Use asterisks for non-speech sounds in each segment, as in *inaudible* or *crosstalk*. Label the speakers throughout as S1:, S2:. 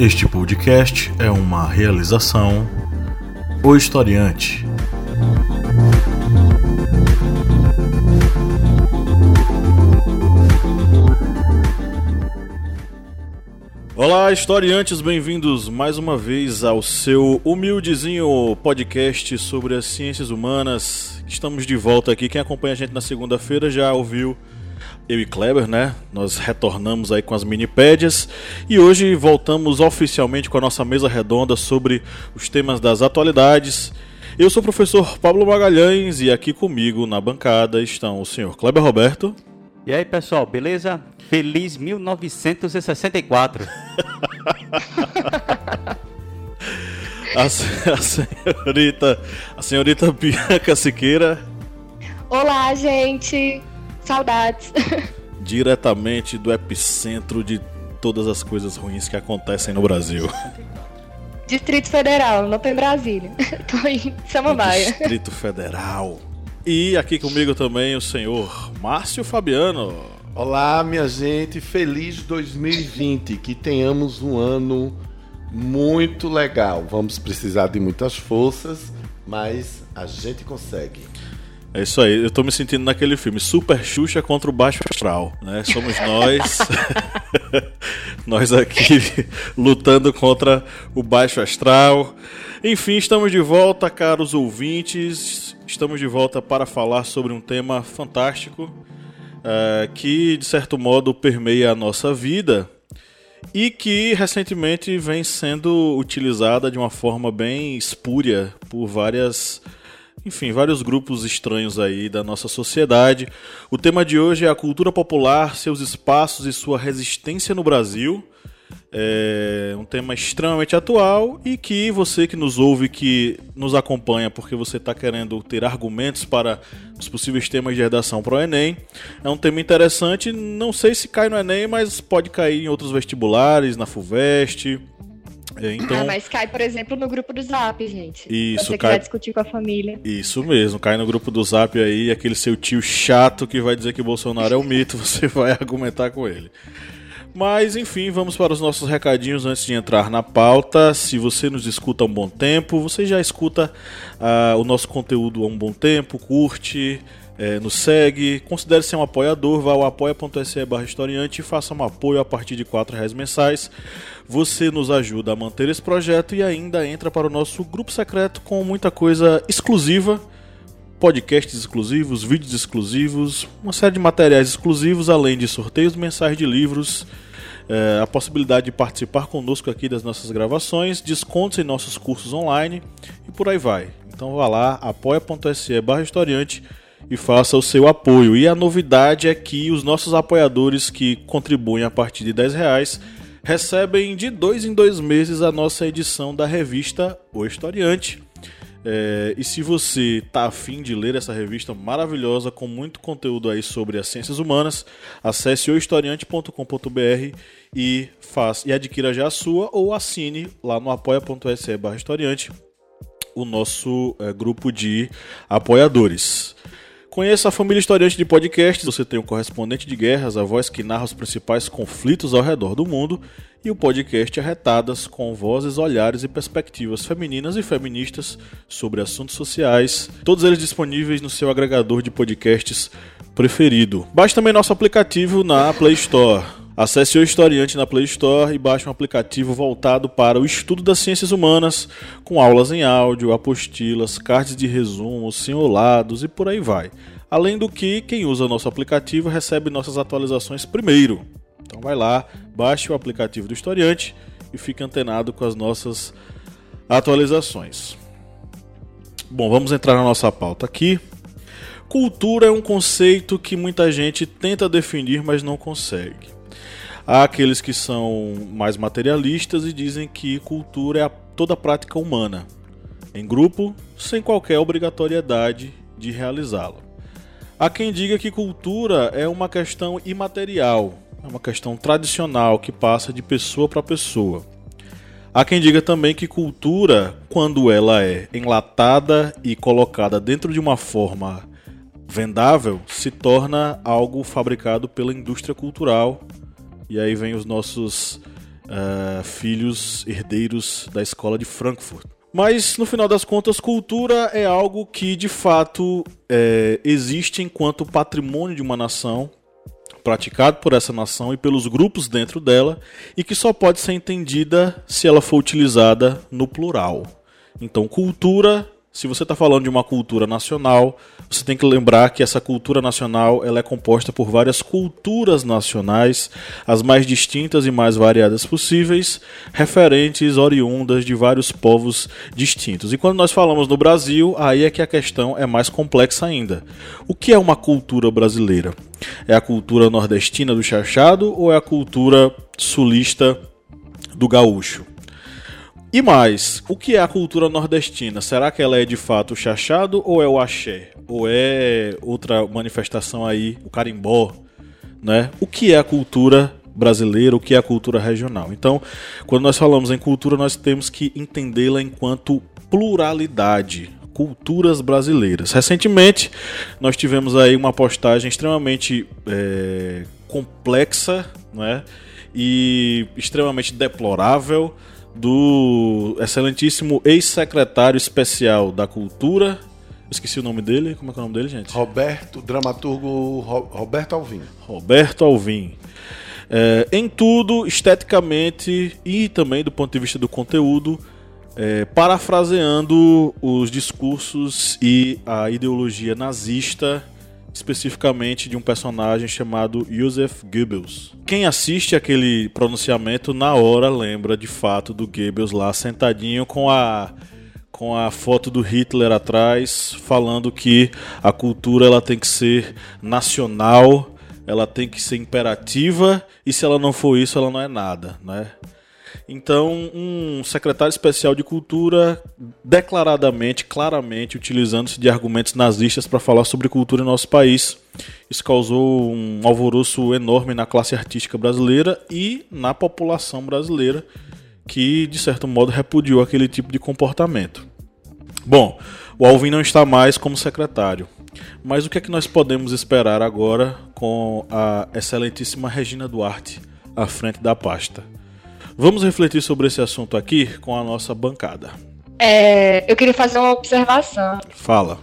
S1: Este podcast é uma realização O Historiante. Olá, historiantes, bem-vindos mais uma vez ao seu humildezinho podcast sobre as ciências humanas. Estamos de volta aqui. Quem acompanha a gente na segunda-feira já ouviu eu e Kleber, né? Nós retornamos aí com as minipédias e hoje voltamos oficialmente com a nossa mesa redonda sobre os temas das atualidades. Eu sou o professor Pablo Magalhães e aqui comigo na bancada estão o senhor Kleber Roberto.
S2: E aí, pessoal, beleza? Feliz 1964. *laughs*
S1: a, a senhorita, a senhorita Bianca Siqueira.
S3: Olá, gente. Saudades. *laughs*
S1: Diretamente do epicentro de todas as coisas ruins que acontecem no Brasil.
S3: Distrito Federal, não tem Brasília. *laughs* Tô em Samambaia.
S1: Distrito Federal. E aqui comigo também o senhor Márcio Fabiano.
S4: Olá, minha gente, feliz 2020, que tenhamos um ano muito legal. Vamos precisar de muitas forças, mas a gente consegue.
S1: É isso aí, eu tô me sentindo naquele filme Super Xuxa contra o Baixo Astral, né? Somos nós, *laughs* nós aqui lutando contra o Baixo Astral. Enfim, estamos de volta, caros ouvintes. Estamos de volta para falar sobre um tema fantástico é, que, de certo modo, permeia a nossa vida e que recentemente vem sendo utilizada de uma forma bem espúria por várias enfim, vários grupos estranhos aí da nossa sociedade. O tema de hoje é a cultura popular, seus espaços e sua resistência no Brasil. É um tema extremamente atual e que você que nos ouve, que nos acompanha porque você está querendo ter argumentos para os possíveis temas de redação para o Enem, é um tema interessante. Não sei se cai no Enem, mas pode cair em outros vestibulares, na FUVEST,
S3: então, ah, mas cai, por exemplo, no grupo do Zap, gente.
S1: Isso,
S3: você
S1: cai...
S3: discutir com a família.
S1: Isso mesmo, cai no grupo do Zap aí, aquele seu tio chato que vai dizer que Bolsonaro é um mito, *laughs* você vai argumentar com ele. Mas enfim, vamos para os nossos recadinhos antes de entrar na pauta. Se você nos escuta há um bom tempo, você já escuta uh, o nosso conteúdo há um bom tempo, curte, é, nos segue, considere ser um apoiador, vá ao apoia.se barra historiante e faça um apoio a partir de R$ reais mensais. Você nos ajuda a manter esse projeto e ainda entra para o nosso grupo secreto com muita coisa exclusiva, podcasts exclusivos, vídeos exclusivos, uma série de materiais exclusivos, além de sorteios mensais de livros, é, a possibilidade de participar conosco aqui das nossas gravações, descontos em nossos cursos online e por aí vai. Então vá lá, apoia.se barra e faça o seu apoio. E a novidade é que os nossos apoiadores que contribuem a partir de 10 reais recebem de dois em dois meses a nossa edição da revista O Historiante. É, e se você está afim de ler essa revista maravilhosa com muito conteúdo aí sobre as ciências humanas, acesse ohistoriante.com.br e, faça, e adquira já a sua ou assine lá no apoia.se historiante o nosso é, grupo de apoiadores. Conheça a família historiante de podcasts. Você tem o correspondente de guerras, a voz que narra os principais conflitos ao redor do mundo, e o podcast Arretadas, com vozes, olhares e perspectivas femininas e feministas sobre assuntos sociais. Todos eles disponíveis no seu agregador de podcasts preferido. Baixe também nosso aplicativo na Play Store. Acesse o Historiante na Play Store e baixe um aplicativo voltado para o estudo das ciências humanas, com aulas em áudio, apostilas, cards de resumo, simulados e por aí vai. Além do que, quem usa nosso aplicativo recebe nossas atualizações primeiro. Então vai lá, baixe o aplicativo do Historiante e fique antenado com as nossas atualizações. Bom, vamos entrar na nossa pauta aqui. Cultura é um conceito que muita gente tenta definir, mas não consegue. Há aqueles que são mais materialistas e dizem que cultura é a, toda a prática humana, em grupo, sem qualquer obrigatoriedade de realizá-la. Há quem diga que cultura é uma questão imaterial, é uma questão tradicional que passa de pessoa para pessoa. Há quem diga também que cultura, quando ela é enlatada e colocada dentro de uma forma vendável, se torna algo fabricado pela indústria cultural e aí vem os nossos uh, filhos herdeiros da escola de Frankfurt. Mas no final das contas, cultura é algo que de fato é, existe enquanto patrimônio de uma nação, praticado por essa nação e pelos grupos dentro dela, e que só pode ser entendida se ela for utilizada no plural. Então, cultura se você está falando de uma cultura nacional, você tem que lembrar que essa cultura nacional ela é composta por várias culturas nacionais, as mais distintas e mais variadas possíveis, referentes, oriundas de vários povos distintos. E quando nós falamos no Brasil, aí é que a questão é mais complexa ainda. O que é uma cultura brasileira? É a cultura nordestina do chachado ou é a cultura sulista do gaúcho? E mais, o que é a cultura nordestina? Será que ela é de fato o chachado ou é o axé? Ou é outra manifestação aí, o carimbó? Né? O que é a cultura brasileira, o que é a cultura regional? Então, quando nós falamos em cultura, nós temos que entendê-la enquanto pluralidade, culturas brasileiras. Recentemente, nós tivemos aí uma postagem extremamente é, complexa né, e extremamente deplorável do excelentíssimo ex-secretário especial da Cultura. Esqueci o nome dele. Como é que é o nome dele, gente?
S4: Roberto, dramaturgo Roberto Alvim.
S1: Roberto Alvim. É, em tudo, esteticamente e também do ponto de vista do conteúdo, é, parafraseando os discursos e a ideologia nazista especificamente de um personagem chamado Joseph Goebbels. Quem assiste aquele pronunciamento na hora lembra de fato do Goebbels lá sentadinho com a com a foto do Hitler atrás, falando que a cultura ela tem que ser nacional, ela tem que ser imperativa e se ela não for isso, ela não é nada, né? Então, um secretário especial de cultura declaradamente, claramente, utilizando-se de argumentos nazistas para falar sobre cultura em nosso país. Isso causou um alvoroço enorme na classe artística brasileira e na população brasileira, que de certo modo repudiou aquele tipo de comportamento. Bom, o Alvin não está mais como secretário. Mas o que é que nós podemos esperar agora com a excelentíssima Regina Duarte à frente da pasta? Vamos refletir sobre esse assunto aqui com a nossa bancada.
S3: É, eu queria fazer uma observação.
S1: Fala.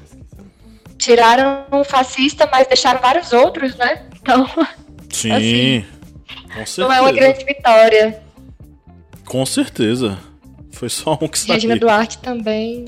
S3: Tiraram um fascista, mas deixaram vários outros, né? Então.
S1: Sim. Assim, com certeza. Não
S3: é uma grande vitória.
S1: Com certeza. Foi só um que saiu.
S3: Regina Duarte também.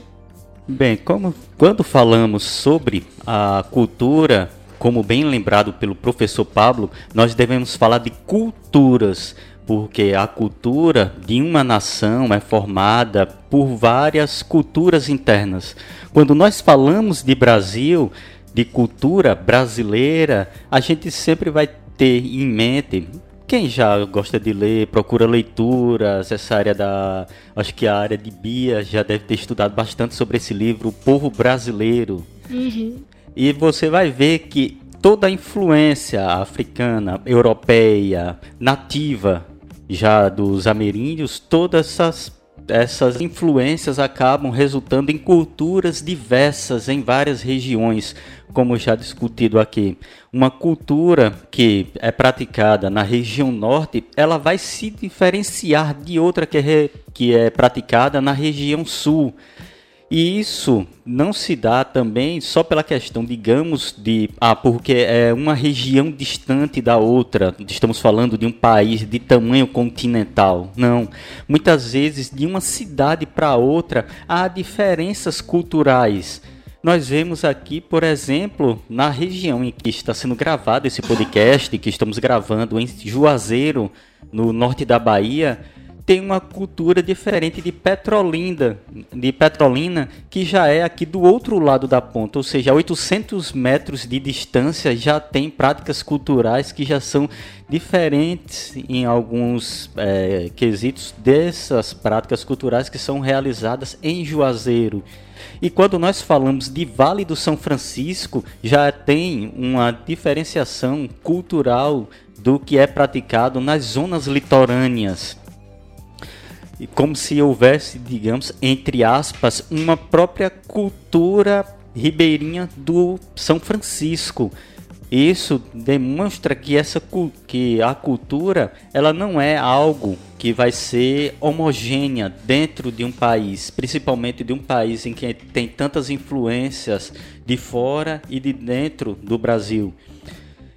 S2: Bem, como quando falamos sobre a cultura, como bem lembrado pelo professor Pablo, nós devemos falar de culturas porque a cultura de uma nação é formada por várias culturas internas. Quando nós falamos de Brasil, de cultura brasileira, a gente sempre vai ter em mente quem já gosta de ler, procura leituras, essa área da. Acho que a área de Bia já deve ter estudado bastante sobre esse livro, O Povo Brasileiro.
S3: Uhum.
S2: E você vai ver que toda a influência africana, europeia, nativa já dos ameríndios, todas essas, essas influências acabam resultando em culturas diversas em várias regiões, como já discutido aqui. Uma cultura que é praticada na região norte, ela vai se diferenciar de outra que é, que é praticada na região sul. E isso não se dá também só pela questão, digamos, de ah, porque é uma região distante da outra. Estamos falando de um país de tamanho continental. Não. Muitas vezes de uma cidade para outra há diferenças culturais. Nós vemos aqui, por exemplo, na região em que está sendo gravado esse podcast, que estamos gravando em Juazeiro, no norte da Bahia, tem uma cultura diferente de Petrolinda, de Petrolina, que já é aqui do outro lado da ponta, ou seja, a 800 metros de distância já tem práticas culturais que já são diferentes em alguns é, quesitos dessas práticas culturais que são realizadas em Juazeiro. E quando nós falamos de Vale do São Francisco, já tem uma diferenciação cultural do que é praticado nas zonas litorâneas como se houvesse, digamos, entre aspas, uma própria cultura ribeirinha do São Francisco. Isso demonstra que essa que a cultura ela não é algo que vai ser homogênea dentro de um país, principalmente de um país em que tem tantas influências de fora e de dentro do Brasil.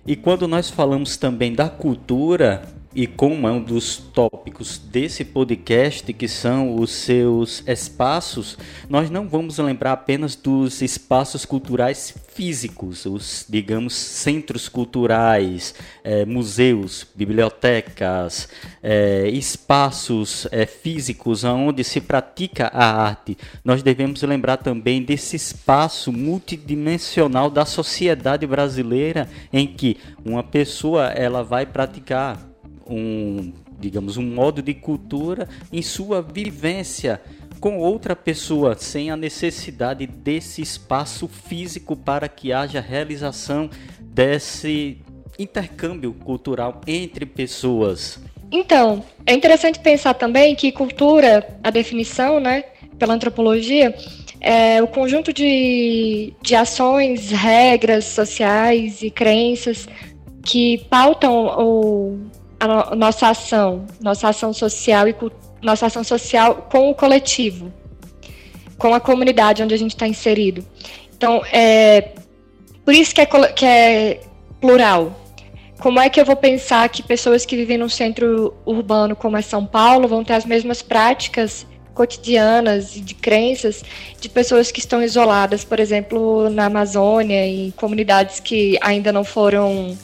S2: E quando nós falamos também da cultura, e como é um dos tópicos desse podcast, que são os seus espaços, nós não vamos lembrar apenas dos espaços culturais físicos, os, digamos, centros culturais, é, museus, bibliotecas, é, espaços é, físicos onde se pratica a arte. Nós devemos lembrar também desse espaço multidimensional da sociedade brasileira em que uma pessoa ela vai praticar um, digamos, um modo de cultura em sua vivência com outra pessoa, sem a necessidade desse espaço físico para que haja realização desse intercâmbio cultural entre pessoas.
S3: Então, é interessante pensar também que cultura, a definição, né, pela antropologia, é o conjunto de, de ações, regras sociais e crenças que pautam o, a nossa ação, nossa ação social e nossa ação social com o coletivo, com a comunidade onde a gente está inserido. Então, é por isso que é, que é plural. Como é que eu vou pensar que pessoas que vivem num centro urbano como é São Paulo vão ter as mesmas práticas cotidianas e de crenças de pessoas que estão isoladas, por exemplo, na Amazônia, em comunidades que ainda não foram,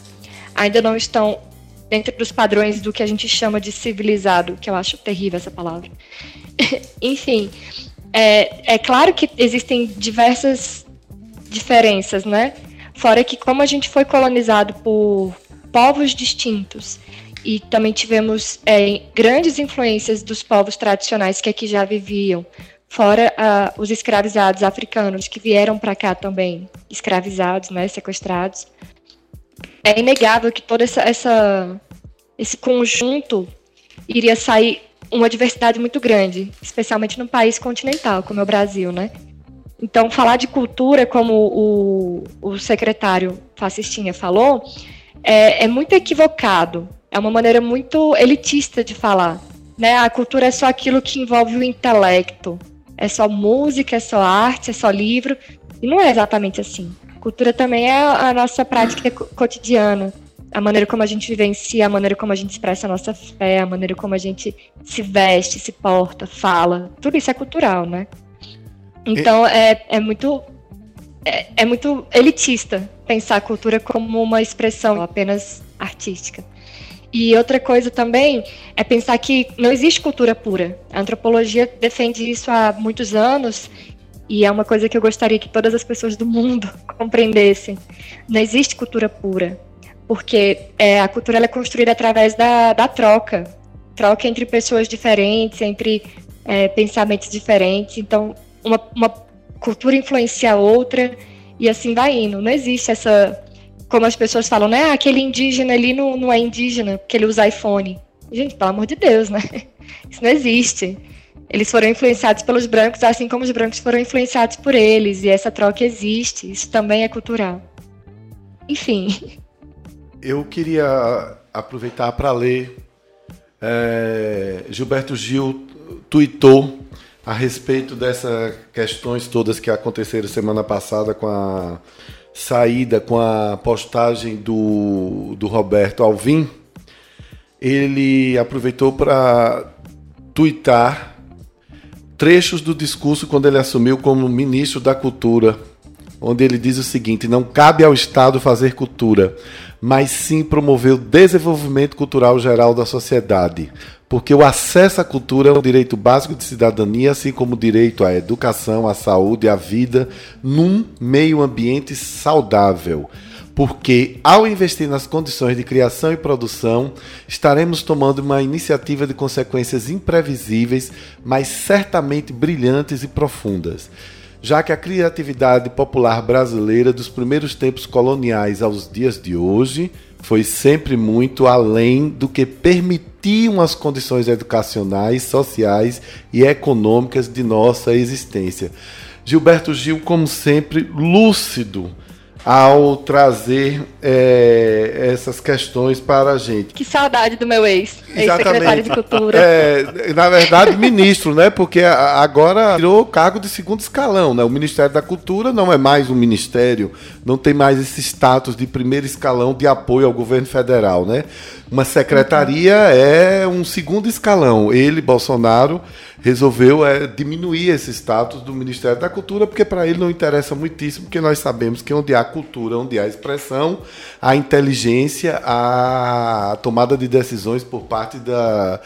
S3: ainda não estão dentro dos padrões do que a gente chama de civilizado, que eu acho terrível essa palavra. *laughs* Enfim, é, é claro que existem diversas diferenças, né? Fora que como a gente foi colonizado por povos distintos e também tivemos é, grandes influências dos povos tradicionais que aqui já viviam, fora uh, os escravizados africanos que vieram para cá também, escravizados, né, sequestrados é inegável que todo essa, essa, esse conjunto iria sair uma diversidade muito grande, especialmente num país continental como é o Brasil, né? Então, falar de cultura, como o, o secretário Fascistinha falou, é, é muito equivocado. É uma maneira muito elitista de falar. Né? A cultura é só aquilo que envolve o intelecto. É só música, é só arte, é só livro. E não é exatamente assim. Cultura também é a nossa prática cotidiana, a maneira como a gente vivencia, a maneira como a gente expressa a nossa fé, a maneira como a gente se veste, se porta, fala. Tudo isso é cultural, né? Então é, é muito é, é muito elitista pensar a cultura como uma expressão apenas artística. E outra coisa também é pensar que não existe cultura pura. A antropologia defende isso há muitos anos e é uma coisa que eu gostaria que todas as pessoas do mundo *laughs* compreendessem. Não existe cultura pura, porque é, a cultura é construída através da, da troca troca entre pessoas diferentes, entre é, pensamentos diferentes. Então, uma, uma cultura influencia a outra e assim vai indo. Não existe essa. Como as pessoas falam, né? Ah, aquele indígena ali não, não é indígena, porque ele usa iPhone. Gente, pelo amor de Deus, né? *laughs* Isso não existe eles foram influenciados pelos brancos, assim como os brancos foram influenciados por eles, e essa troca existe, isso também é cultural. Enfim. *laughs*
S4: Eu queria aproveitar para ler. É, Gilberto Gil tuitou a respeito dessas questões todas que aconteceram semana passada com a saída, com a postagem do, do Roberto Alvim. Ele aproveitou para tuitar trechos do discurso quando ele assumiu como ministro da Cultura, onde ele diz o seguinte: não cabe ao Estado fazer cultura, mas sim promover o desenvolvimento cultural geral da sociedade, porque o acesso à cultura é um direito básico de cidadania, assim como o direito à educação, à saúde, à vida, num meio ambiente saudável porque ao investir nas condições de criação e produção, estaremos tomando uma iniciativa de consequências imprevisíveis, mas certamente brilhantes e profundas. Já que a criatividade popular brasileira dos primeiros tempos coloniais aos dias de hoje foi sempre muito além do que permitiam as condições educacionais, sociais e econômicas de nossa existência. Gilberto Gil, como sempre, lúcido ao trazer é, essas questões para a gente.
S3: Que saudade do meu ex, ex-secretário de Cultura.
S4: É, na verdade, ministro, né? Porque agora virou cargo de segundo escalão, né? O Ministério da Cultura não é mais um ministério, não tem mais esse status de primeiro escalão de apoio ao governo federal, né? Uma secretaria é um segundo escalão. Ele, Bolsonaro, resolveu é, diminuir esse status do Ministério da Cultura, porque para ele não interessa muitíssimo, porque nós sabemos que onde há cultura, onde há expressão, há inteligência, há tomada de decisões por parte da,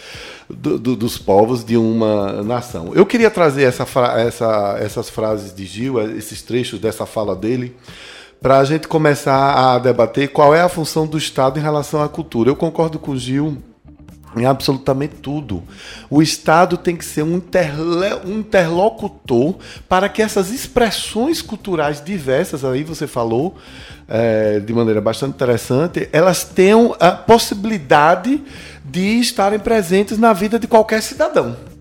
S4: do, do, dos povos de uma nação. Eu queria trazer essa, essa, essas frases de Gil, esses trechos dessa fala dele para a gente começar a debater qual é a função do Estado em relação à cultura. Eu concordo com o Gil em absolutamente tudo. O Estado tem que ser um, interlocutor para que essas expressões culturais diversas, aí você falou é, de maneira bastante interessante, elas tenham a possibilidade de estarem presentes na vida de qualquer cidadão.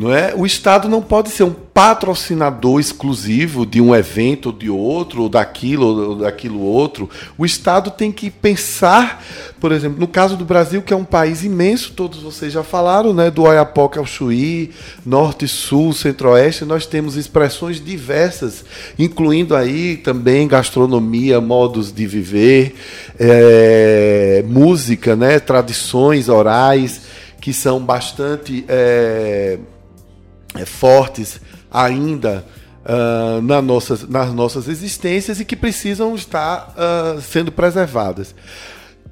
S4: Não é? O Estado não pode ser um patrocinador exclusivo de um evento ou de outro, ou daquilo ou daquilo outro. O Estado tem que pensar, por exemplo, no caso do Brasil, que é um país imenso, todos vocês já falaram, né? do Oiapoque ao Chuí, Norte, Sul, Centro-Oeste, nós temos expressões diversas, incluindo aí também gastronomia, modos de viver, é, música, né? tradições orais que são bastante é, fortes ainda uh, na nossas, nas nossas existências e que precisam estar uh, sendo preservadas.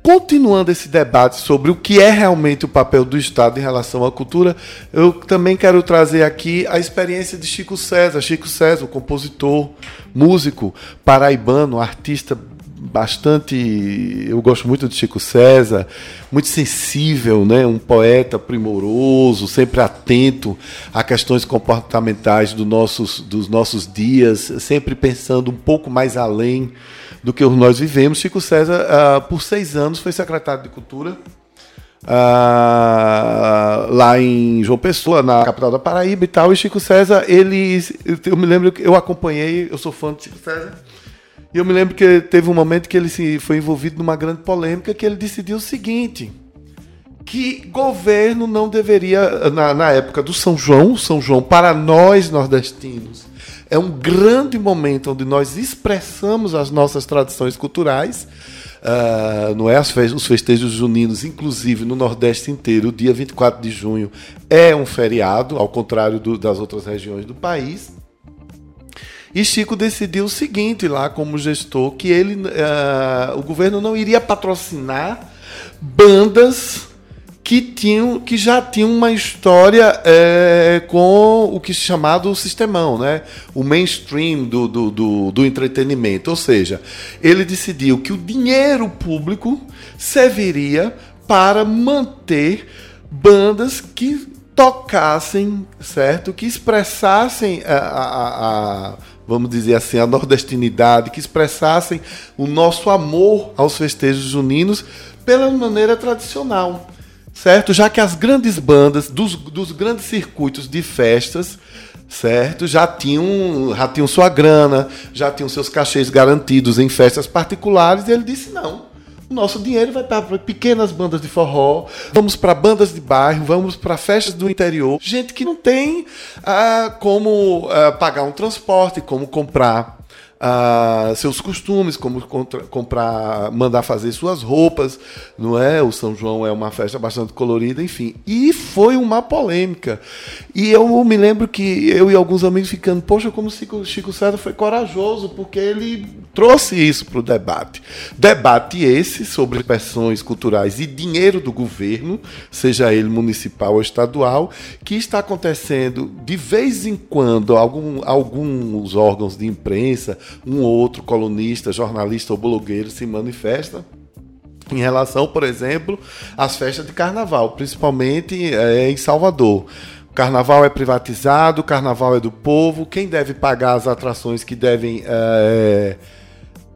S4: Continuando esse debate sobre o que é realmente o papel do Estado em relação à cultura, eu também quero trazer aqui a experiência de Chico César. Chico César, o compositor, músico paraibano, artista bastante. Eu gosto muito de Chico César, muito sensível, né? um poeta primoroso, sempre atento a questões comportamentais do nossos, dos nossos dias, sempre pensando um pouco mais além do que nós vivemos. Chico César, uh, por seis anos, foi secretário de Cultura. Uh, lá em João Pessoa, na capital da Paraíba e tal, e Chico César, ele, eu me lembro que eu acompanhei, eu sou fã de Chico César, e eu me lembro que teve um momento que ele se foi envolvido numa grande polêmica que ele decidiu o seguinte: que governo não deveria, na, na época do São João, São João para nós nordestinos, é um grande momento onde nós expressamos as nossas tradições culturais. Uh, não é as fe os festejos juninos, inclusive no Nordeste inteiro, o dia 24 de junho é um feriado, ao contrário do, das outras regiões do país. E Chico decidiu o seguinte lá como gestor, que ele, uh, o governo não iria patrocinar bandas que, tinham, que já tinham uma história é, com o que se chamado sistemão, né? o mainstream do, do, do, do, entretenimento. Ou seja, ele decidiu que o dinheiro público serviria para manter bandas que tocassem, certo? Que expressassem a, a, a vamos dizer assim, a nordestinidade, que expressassem o nosso amor aos festejos juninos pela maneira tradicional, certo? Já que as grandes bandas dos, dos grandes circuitos de festas, certo? Já tinham, já tinham sua grana, já tinham seus cachês garantidos em festas particulares, e ele disse não. O nosso dinheiro vai para pequenas bandas de forró, vamos para bandas de bairro, vamos para festas do interior. Gente que não tem ah, como ah, pagar um transporte, como comprar seus costumes, como contra, comprar, mandar fazer suas roupas, não é? O São João é uma festa bastante colorida, enfim. E foi uma polêmica. E eu me lembro que eu e alguns amigos ficando, poxa, como o Chico César foi corajoso, porque ele trouxe isso para o debate. Debate esse sobre expressões culturais e dinheiro do governo, seja ele municipal ou estadual, que está acontecendo de vez em quando algum, alguns órgãos de imprensa um ou outro colunista, jornalista ou blogueiro se manifesta em relação, por exemplo, às festas de carnaval, principalmente é, em Salvador. O carnaval é privatizado, o carnaval é do povo, quem deve pagar as atrações que devem. É,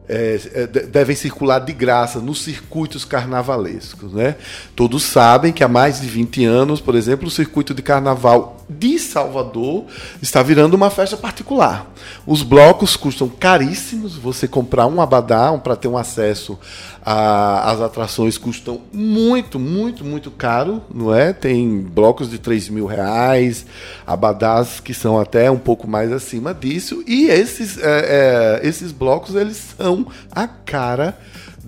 S4: é, devem circular de graça nos circuitos carnavalescos. Né? Todos sabem que há mais de 20 anos, por exemplo, o circuito de carnaval de Salvador está virando uma festa particular. Os blocos custam caríssimos, você comprar um abadá um, para ter um acesso às atrações custam muito, muito, muito caro, não é? Tem blocos de 3 mil reais, abadás que são até um pouco mais acima disso, e esses, é, é, esses blocos eles são a cara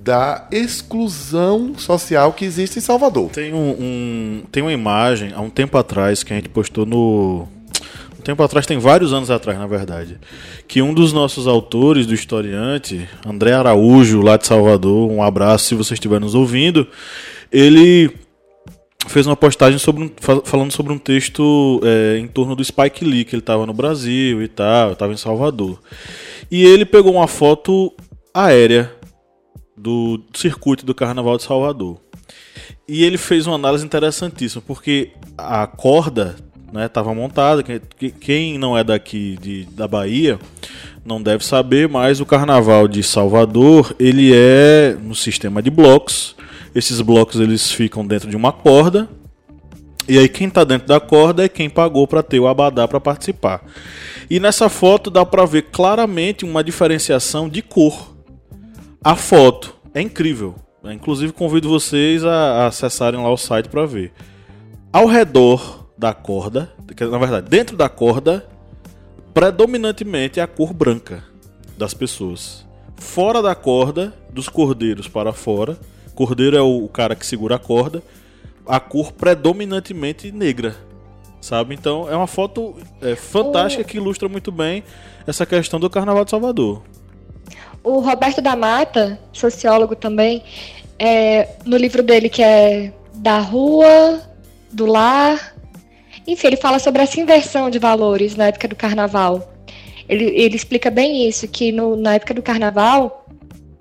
S4: da exclusão social que existe em Salvador.
S1: Tem, um, um, tem uma imagem, há um tempo atrás, que a gente postou no. Um tempo atrás, tem vários anos atrás, na verdade. Que um dos nossos autores do historiante, André Araújo, lá de Salvador, um abraço se você estiver nos ouvindo, ele fez uma postagem sobre falando sobre um texto é, em torno do Spike Lee, que ele estava no Brasil e tal, estava em Salvador. E ele pegou uma foto aérea do circuito do Carnaval de Salvador. E ele fez uma análise interessantíssima, porque a corda estava né, montada. Quem não é daqui de, da Bahia não deve saber, mas o Carnaval de Salvador ele é no sistema de blocos. Esses blocos eles ficam dentro de uma corda. E aí quem está dentro da corda é quem pagou para ter o abadá para participar. E nessa foto dá para ver claramente uma diferenciação de cor a foto é incrível. Inclusive convido vocês a, acessarem lá o site para ver. Ao redor da corda, na verdade, dentro da corda, predominantemente é a cor branca das pessoas. Fora da corda, dos cordeiros para fora, cordeiro é o cara que segura a corda, a cor predominantemente negra. Sabe? Então é uma foto é, fantástica que ilustra muito bem essa questão do Carnaval de Salvador.
S3: O Roberto da Mata, sociólogo também, é, no livro dele que é Da Rua, do Lar, enfim, ele fala sobre essa inversão de valores na época do carnaval. Ele, ele explica bem isso, que no, na época do carnaval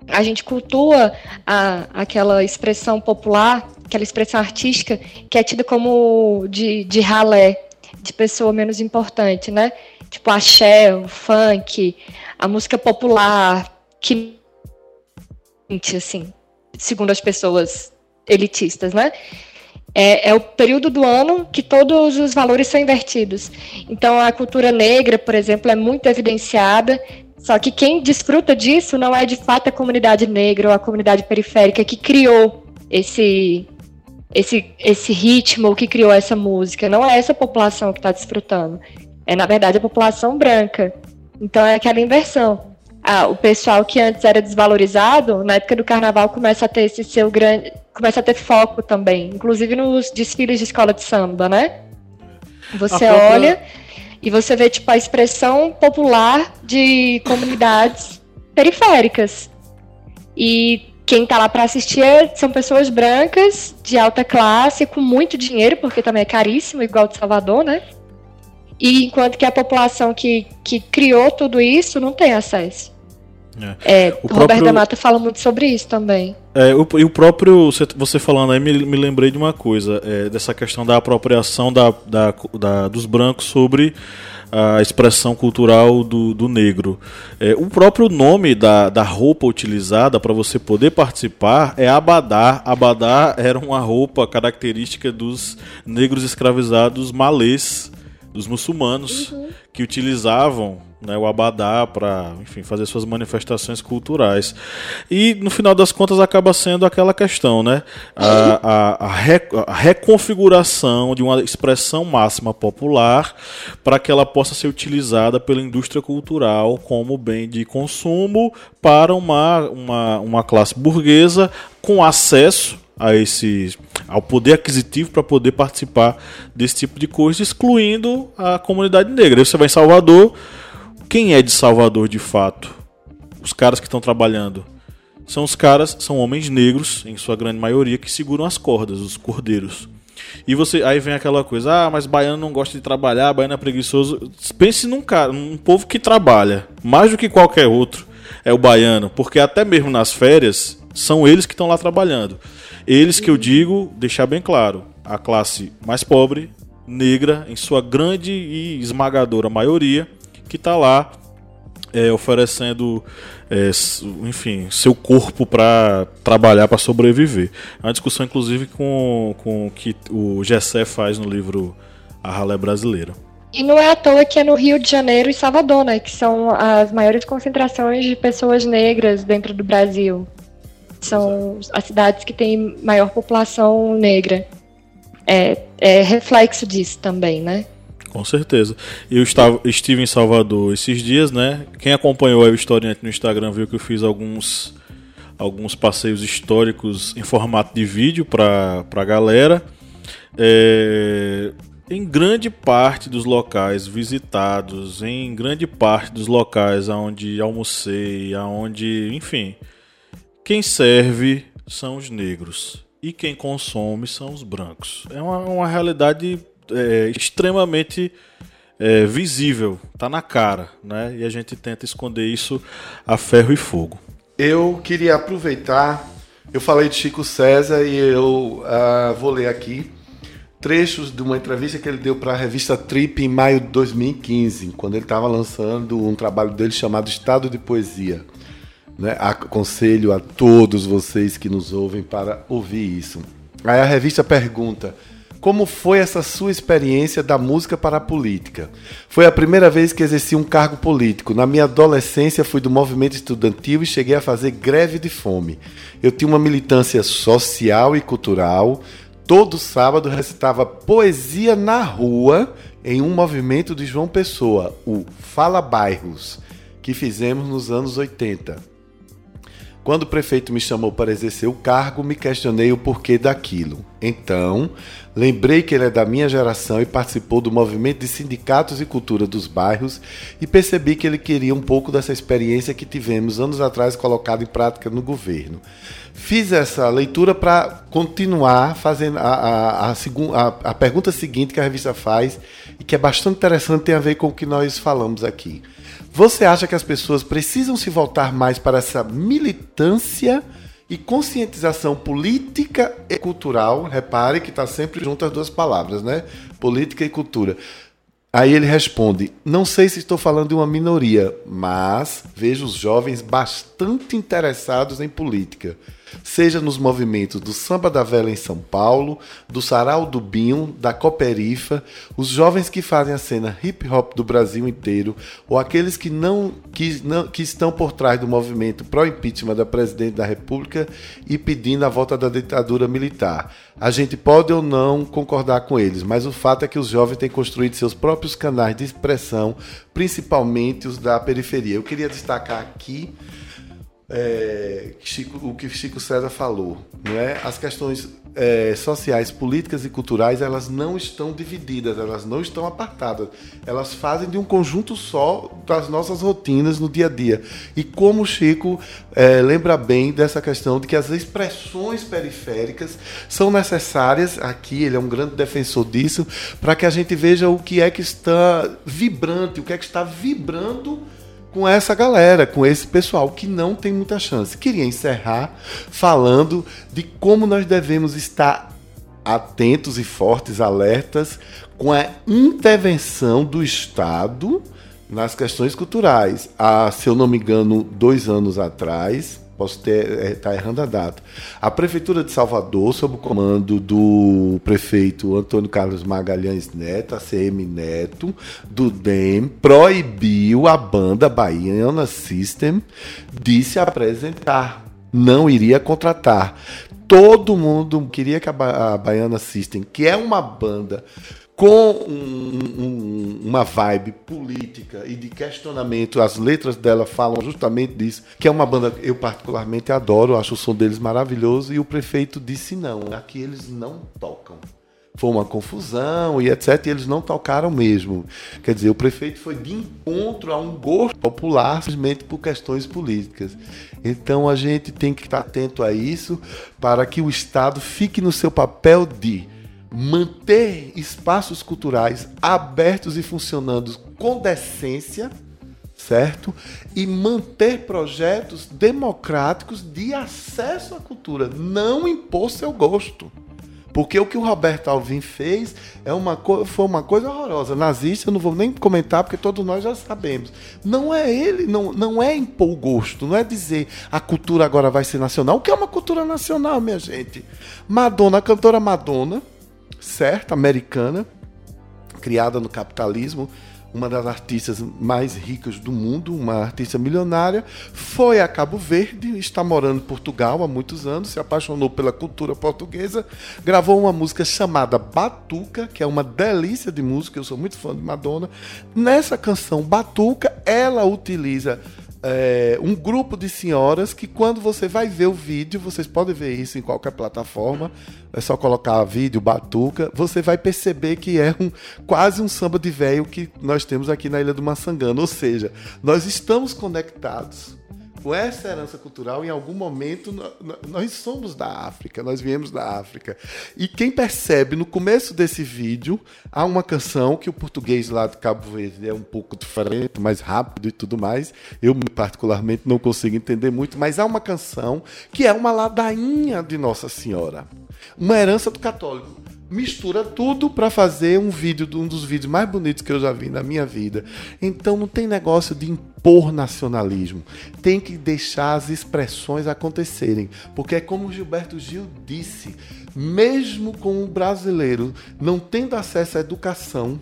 S3: a gente cultua a, aquela expressão popular, aquela expressão artística que é tida como de, de ralé, de pessoa menos importante, né? Tipo axé, o funk, a música popular, que assim, segundo as pessoas elitistas, né? É, é, o período do ano que todos os valores são invertidos. Então, a cultura negra, por exemplo, é muito evidenciada. Só que quem desfruta disso não é de fato a comunidade negra ou a comunidade periférica que criou esse esse esse ritmo, que criou essa música. Não é essa população que está desfrutando. É na verdade a população branca. Então é aquela inversão ah, o pessoal que antes era desvalorizado, na época do carnaval começa a ter esse seu grande. começa a ter foco também, inclusive nos desfiles de escola de samba, né? Você própria... olha e você vê tipo a expressão popular de comunidades *coughs* periféricas. E quem tá lá para assistir é, são pessoas brancas, de alta classe, com muito dinheiro, porque também é caríssimo, igual de Salvador, né? E enquanto que a população que, que criou tudo isso não tem acesso. É. é o, Roberto próprio... da Mata fala muito sobre isso também.
S1: É, o, e o próprio, você falando aí, me, me lembrei de uma coisa, é, dessa questão da apropriação da, da, da, dos brancos sobre a expressão cultural do, do negro. É, o próprio nome da, da roupa utilizada para você poder participar é abadá. Abadá era uma roupa característica dos negros escravizados malês, dos muçulmanos, uhum. que utilizavam né, o Abadá para, enfim, fazer suas manifestações culturais. E no final das contas acaba sendo aquela questão, né, a, a, a, re, a reconfiguração de uma expressão máxima popular para que ela possa ser utilizada pela indústria cultural como bem de consumo para uma, uma, uma classe burguesa com acesso a esse ao poder aquisitivo para poder participar desse tipo de coisa, excluindo a comunidade negra. Aí você vai em Salvador, quem é de Salvador de fato? Os caras que estão trabalhando são os caras, são homens negros, em sua grande maioria, que seguram as cordas, os cordeiros. E você, aí vem aquela coisa, ah, mas baiano não gosta de trabalhar, baiano é preguiçoso. Pense num cara, num povo que trabalha, mais do que qualquer outro, é o baiano, porque até mesmo nas férias são eles que estão lá trabalhando. Eles que eu digo, deixar bem claro, a classe mais pobre, negra, em sua grande e esmagadora maioria, que está lá é, oferecendo, é, enfim, seu corpo para trabalhar, para sobreviver. É uma discussão, inclusive, com, com o que o Gessé faz no livro a ralé brasileira.
S3: E não é à toa que é no Rio de Janeiro e Salvador, né? Que são as maiores concentrações de pessoas negras dentro do Brasil. São as cidades que têm maior população negra. É, é reflexo disso também, né?
S1: Com certeza. Eu estava, estive em Salvador esses dies, né? Quem acompanhou o Historiante no Instagram viu que eu fiz alguns, alguns passeios históricos em formato de vídeo para a galera. É, em grande parte dos locais visitados, em grande parte dos locais aonde almocei, aonde, enfim, quem serve são os negros e quem consome são os brancos. É uma, uma realidade é, extremamente é, visível, tá na cara, né? E a gente tenta esconder isso a ferro e fogo.
S4: Eu queria aproveitar, eu falei de Chico César e eu uh, vou ler aqui trechos de uma entrevista que ele deu para a revista Trip em maio de 2015, quando ele estava lançando um trabalho dele chamado Estado de Poesia. Né? Aconselho a todos vocês que nos ouvem para ouvir isso. Aí a revista pergunta: como foi essa sua experiência da música para a política? Foi a primeira vez que exerci um cargo político. Na minha adolescência fui do movimento estudantil e cheguei a fazer greve de fome. Eu tinha uma militância social e cultural, todo sábado recitava poesia na rua em um movimento de João Pessoa, o Fala Bairros, que fizemos nos anos 80. Quando o prefeito me chamou para exercer o cargo, me questionei o porquê daquilo. Então, lembrei que ele é da minha geração e participou do movimento de sindicatos e cultura dos bairros e percebi que ele queria um pouco dessa experiência que tivemos anos atrás colocada em prática no governo. Fiz essa leitura para continuar fazendo a, a, a, a, pergunta seguinte que a revista faz e que é bastante interessante, tem a ver com o que nós falamos aqui. Você acha que as pessoas precisam se voltar mais para essa militância e conscientização política e cultural? Repare que está sempre junto as duas palavras, né? Política e cultura. Aí ele responde: Não sei se estou falando de uma minoria, mas vejo os jovens bastante interessados em política seja nos movimentos do Samba da Vela em São Paulo, do Sarau do Binho, da Coperifa, os jovens que fazem a cena hip hop do Brasil inteiro, ou aqueles que não que, não, que estão por trás do movimento pró-impeachment da presidente da República e pedindo a volta da ditadura militar. A gente pode ou não concordar com eles, mas o fato é que os jovens têm construído seus próprios canais de expressão, principalmente os da periferia. Eu queria destacar aqui é, Chico, o que Chico César falou, não é? As questões é, sociais, políticas e culturais elas não estão divididas, elas não estão apartadas, elas fazem de um conjunto só das nossas rotinas no dia a dia. E como Chico é, lembra bem dessa questão de que as expressões periféricas são necessárias aqui, ele é um grande defensor disso, para que a gente veja o que é que está vibrante, o que é que está vibrando com essa galera, com esse pessoal que não tem muita chance. Queria encerrar falando de como nós devemos estar atentos e fortes, alertas com a intervenção do Estado nas questões culturais. Há, se eu não me engano, dois anos atrás, posso estar é, tá errando a data. A Prefeitura de Salvador, sob o comando do prefeito Antônio Carlos Magalhães Neto, ACM Neto, do DEM, proibiu a banda Baiana System de se apresentar. Não iria contratar. Todo mundo queria que a, ba a Baiana System, que é uma banda com um, um, uma vibe política e de questionamento. As letras dela falam justamente disso, que é uma banda que eu particularmente adoro, acho o som deles maravilhoso, e o prefeito disse não, aqui eles não tocam. Foi uma confusão e etc. E eles não tocaram mesmo. Quer dizer, o prefeito foi de encontro a um gosto popular simplesmente por questões políticas. Então a gente tem que estar atento a isso para que o Estado fique no seu papel de manter espaços culturais abertos e funcionando com decência, certo? E manter projetos democráticos de acesso à cultura, não impor seu gosto. Porque o que o Roberto Alvim fez é uma foi uma coisa horrorosa. Nazista, eu não vou nem comentar, porque todos nós já sabemos. Não é ele, não, não é impor o gosto, não é dizer a cultura agora vai ser nacional. O que é uma cultura nacional, minha gente? Madonna, a cantora Madonna, certa, americana, criada no capitalismo, uma das artistas mais ricas do mundo, uma artista milionária, foi a Cabo Verde, está morando em Portugal há muitos anos, se apaixonou pela cultura portuguesa, gravou uma música chamada Batuca, que é uma delícia de música, eu sou muito fã de Madonna. Nessa canção Batuca, ela utiliza é, um grupo de senhoras que quando você vai ver o vídeo, vocês podem ver isso em qualquer plataforma, é só colocar vídeo, batuca, você vai perceber que é um, quase um samba de velho que nós temos aqui na Ilha do Maçangano. Ou seja, nós estamos conectados com essa herança cultural, em algum momento nós somos da África, nós viemos da África. E quem percebe no começo desse vídeo, há uma canção que o português lá de Cabo Verde é um pouco diferente, mais rápido e tudo mais. Eu, particularmente, não consigo entender muito, mas há uma canção que é uma ladainha de Nossa Senhora, uma herança do católico mistura tudo para fazer um vídeo, um dos vídeos mais bonitos que eu já vi na minha vida. Então não tem negócio de impor nacionalismo. Tem que deixar as expressões acontecerem, porque é como Gilberto Gil disse, mesmo com o brasileiro não tendo acesso à educação,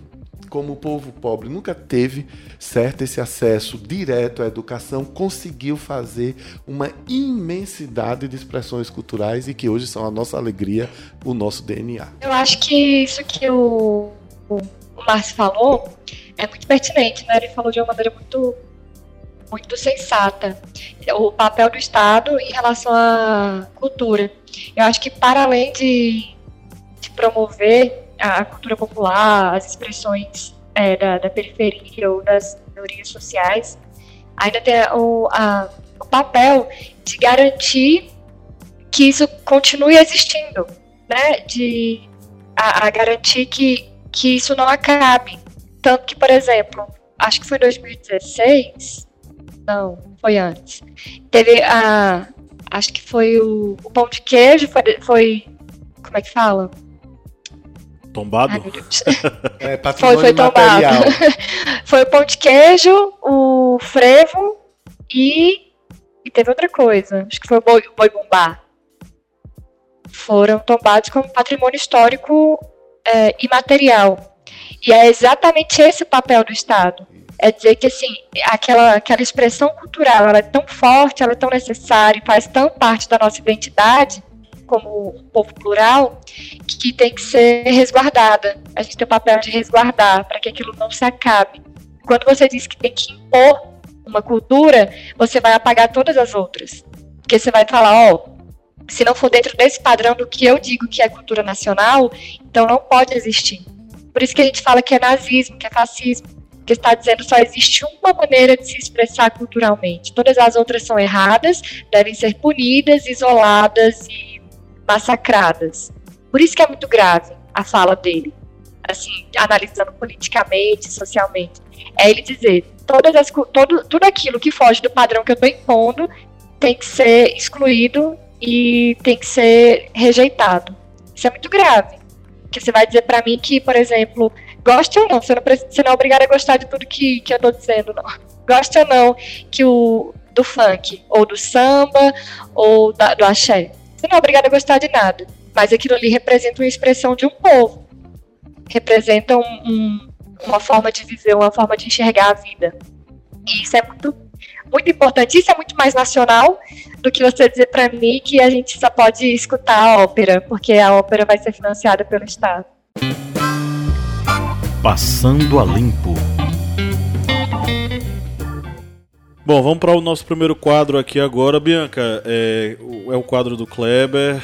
S4: como o povo pobre nunca teve certo esse acesso direto à educação, conseguiu fazer uma imensidade de expressões culturais e que hoje são a nossa alegria, o nosso DNA.
S3: Eu acho que isso que o, o Márcio falou é muito pertinente, né? Ele falou de uma maneira muito muito sensata o papel do Estado em relação à cultura. Eu acho que para além de, de promover a cultura popular, as expressões é, da, da, periferia ou das minorias sociais, ainda tem o, a, o papel de garantir que isso continue existindo, né? De a, a, garantir que, que isso não acabe. Tanto que, por exemplo, acho que foi 2016, não, foi antes. Teve a. Acho que foi o, o pão de queijo, foi, foi. Como é que fala?
S1: Tombado?
S4: é, foi, foi tombado. *laughs*
S3: foi o pão de queijo, o frevo e, e teve outra coisa. Acho que foi o boi, boi bumbá. Foram tombados como patrimônio histórico é, imaterial. E é exatamente esse o papel do Estado. É dizer que assim, aquela, aquela expressão cultural ela é tão forte, ela é tão necessária, faz tão parte da nossa identidade, como um povo plural, que tem que ser resguardada. A gente tem o papel de resguardar para que aquilo não se acabe. Quando você diz que tem que impor uma cultura, você vai apagar todas as outras. Porque você vai falar, ó, se não for dentro desse padrão do que eu digo que é cultura nacional, então não pode existir. Por isso que a gente fala que é nazismo, que é fascismo, que está dizendo só existe uma maneira de se expressar culturalmente. Todas as outras são erradas, devem ser punidas, isoladas e massacradas. Por isso que é muito grave a fala dele, assim, analisando politicamente, socialmente. É ele dizer, todas as, todo, tudo aquilo que foge do padrão que eu estou impondo tem que ser excluído e tem que ser rejeitado. Isso é muito grave. Porque você vai dizer para mim que, por exemplo, goste ou não, você não, você não é obrigado a gostar de tudo que, que eu estou dizendo, não. Goste ou não que o do funk, ou do samba, ou da, do axé. Você não é obrigado a gostar de nada, mas aquilo ali representa uma expressão de um povo, representa um, um, uma forma de viver, uma forma de enxergar a vida. E isso é muito, muito importante. Isso é muito mais nacional do que você dizer para mim que a gente só pode escutar a ópera, porque a ópera vai ser financiada pelo Estado.
S1: Passando a limpo. Bom, vamos para o nosso primeiro quadro aqui agora, Bianca. É, é o quadro do Kleber.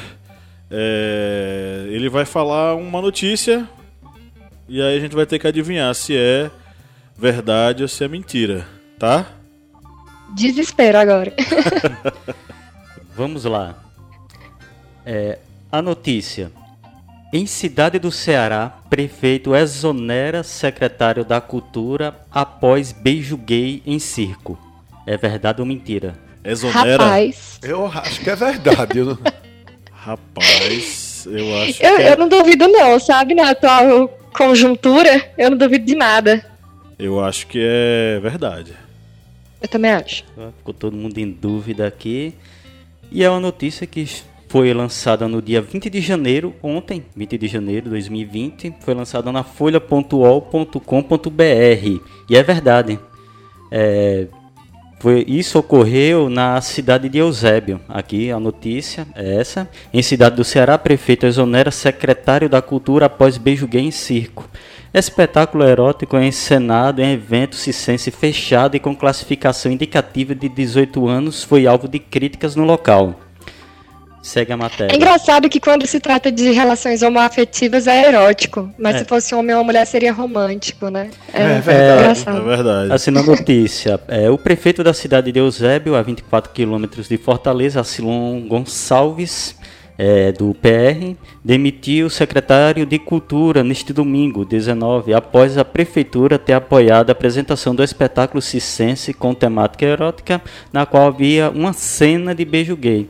S1: É, ele vai falar uma notícia e aí a gente vai ter que adivinhar se é verdade ou se é mentira, tá?
S3: Desespero agora. *laughs*
S2: Vamos lá. É, a notícia. Em cidade do Ceará, prefeito exonera secretário da Cultura após beijo gay em circo. É verdade ou mentira?
S1: Exonera?
S3: Rapaz.
S4: Eu acho que é verdade. Eu *laughs*
S1: Rapaz, eu acho
S3: eu,
S1: que.
S3: É... Eu não duvido, não, sabe? Na atual conjuntura, eu não duvido de nada.
S1: Eu acho que é verdade.
S3: Eu também acho.
S2: Ficou todo mundo em dúvida aqui. E é uma notícia que foi lançada no dia 20 de janeiro, ontem, 20 de janeiro de 2020, foi lançada na folha.ol.com.br. E é verdade. É, foi, isso ocorreu na cidade de Eusébio. Aqui a notícia é essa. Em cidade do Ceará, prefeito exonera secretário da Cultura após beijo gay em circo. Espetáculo erótico é encenado em evento cicense fechado e com classificação indicativa de 18 anos foi alvo de críticas no local. Segue a matéria.
S3: É engraçado que quando se trata de relações homoafetivas é erótico, mas
S2: É.
S3: se fosse um homem ou uma mulher seria romântico, né? É,
S4: É verdade.
S1: É verdade.
S2: Assim na notícia, é, o prefeito da cidade de Eusébio, a 24 quilômetros de Fortaleza, Asilon Gonçalves, é, do PR, demitiu o secretário de Cultura neste domingo, 19, após a prefeitura ter apoiado a apresentação do espetáculo cicense com temática erótica, na qual havia uma cena de beijo gay.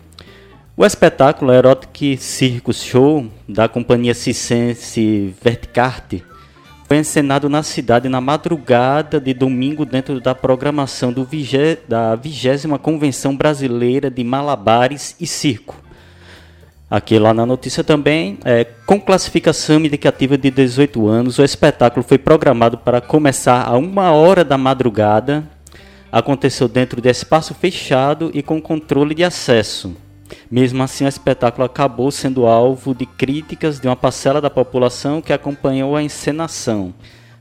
S2: O espetáculo Erotic Circus Show da companhia cicense Verticarte foi encenado na cidade na madrugada de domingo dentro da programação vigé- da 20 Convenção Brasileira de Malabares e Circo. Aqui lá na notícia também, é, com classificação indicativa de 18 anos, o espetáculo foi programado para começar a uma hora da madrugada. Aconteceu dentro de espaço fechado e com controle de acesso. Mesmo assim, o espetáculo acabou sendo alvo de críticas de uma parcela da população que acompanhou a encenação.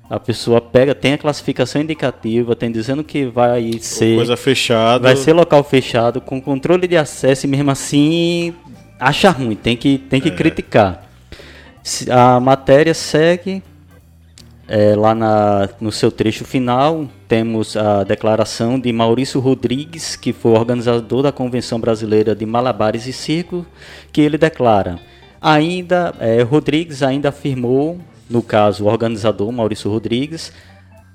S2: A pessoa pega, tem a classificação indicativa, tem dizendo que vai ser
S1: Coisa fechada.
S2: Vai ser local fechado, com controle de acesso e mesmo assim acha ruim, tem que, tem que criticar. Se- A matéria segue é, lá na, no seu trecho final, temos a declaração de Maurício Rodrigues, que foi organizador da Convenção Brasileira de Malabares e Circo, que ele declara. Ainda, é, Rodrigues ainda afirmou, no caso, o organizador Maurício Rodrigues,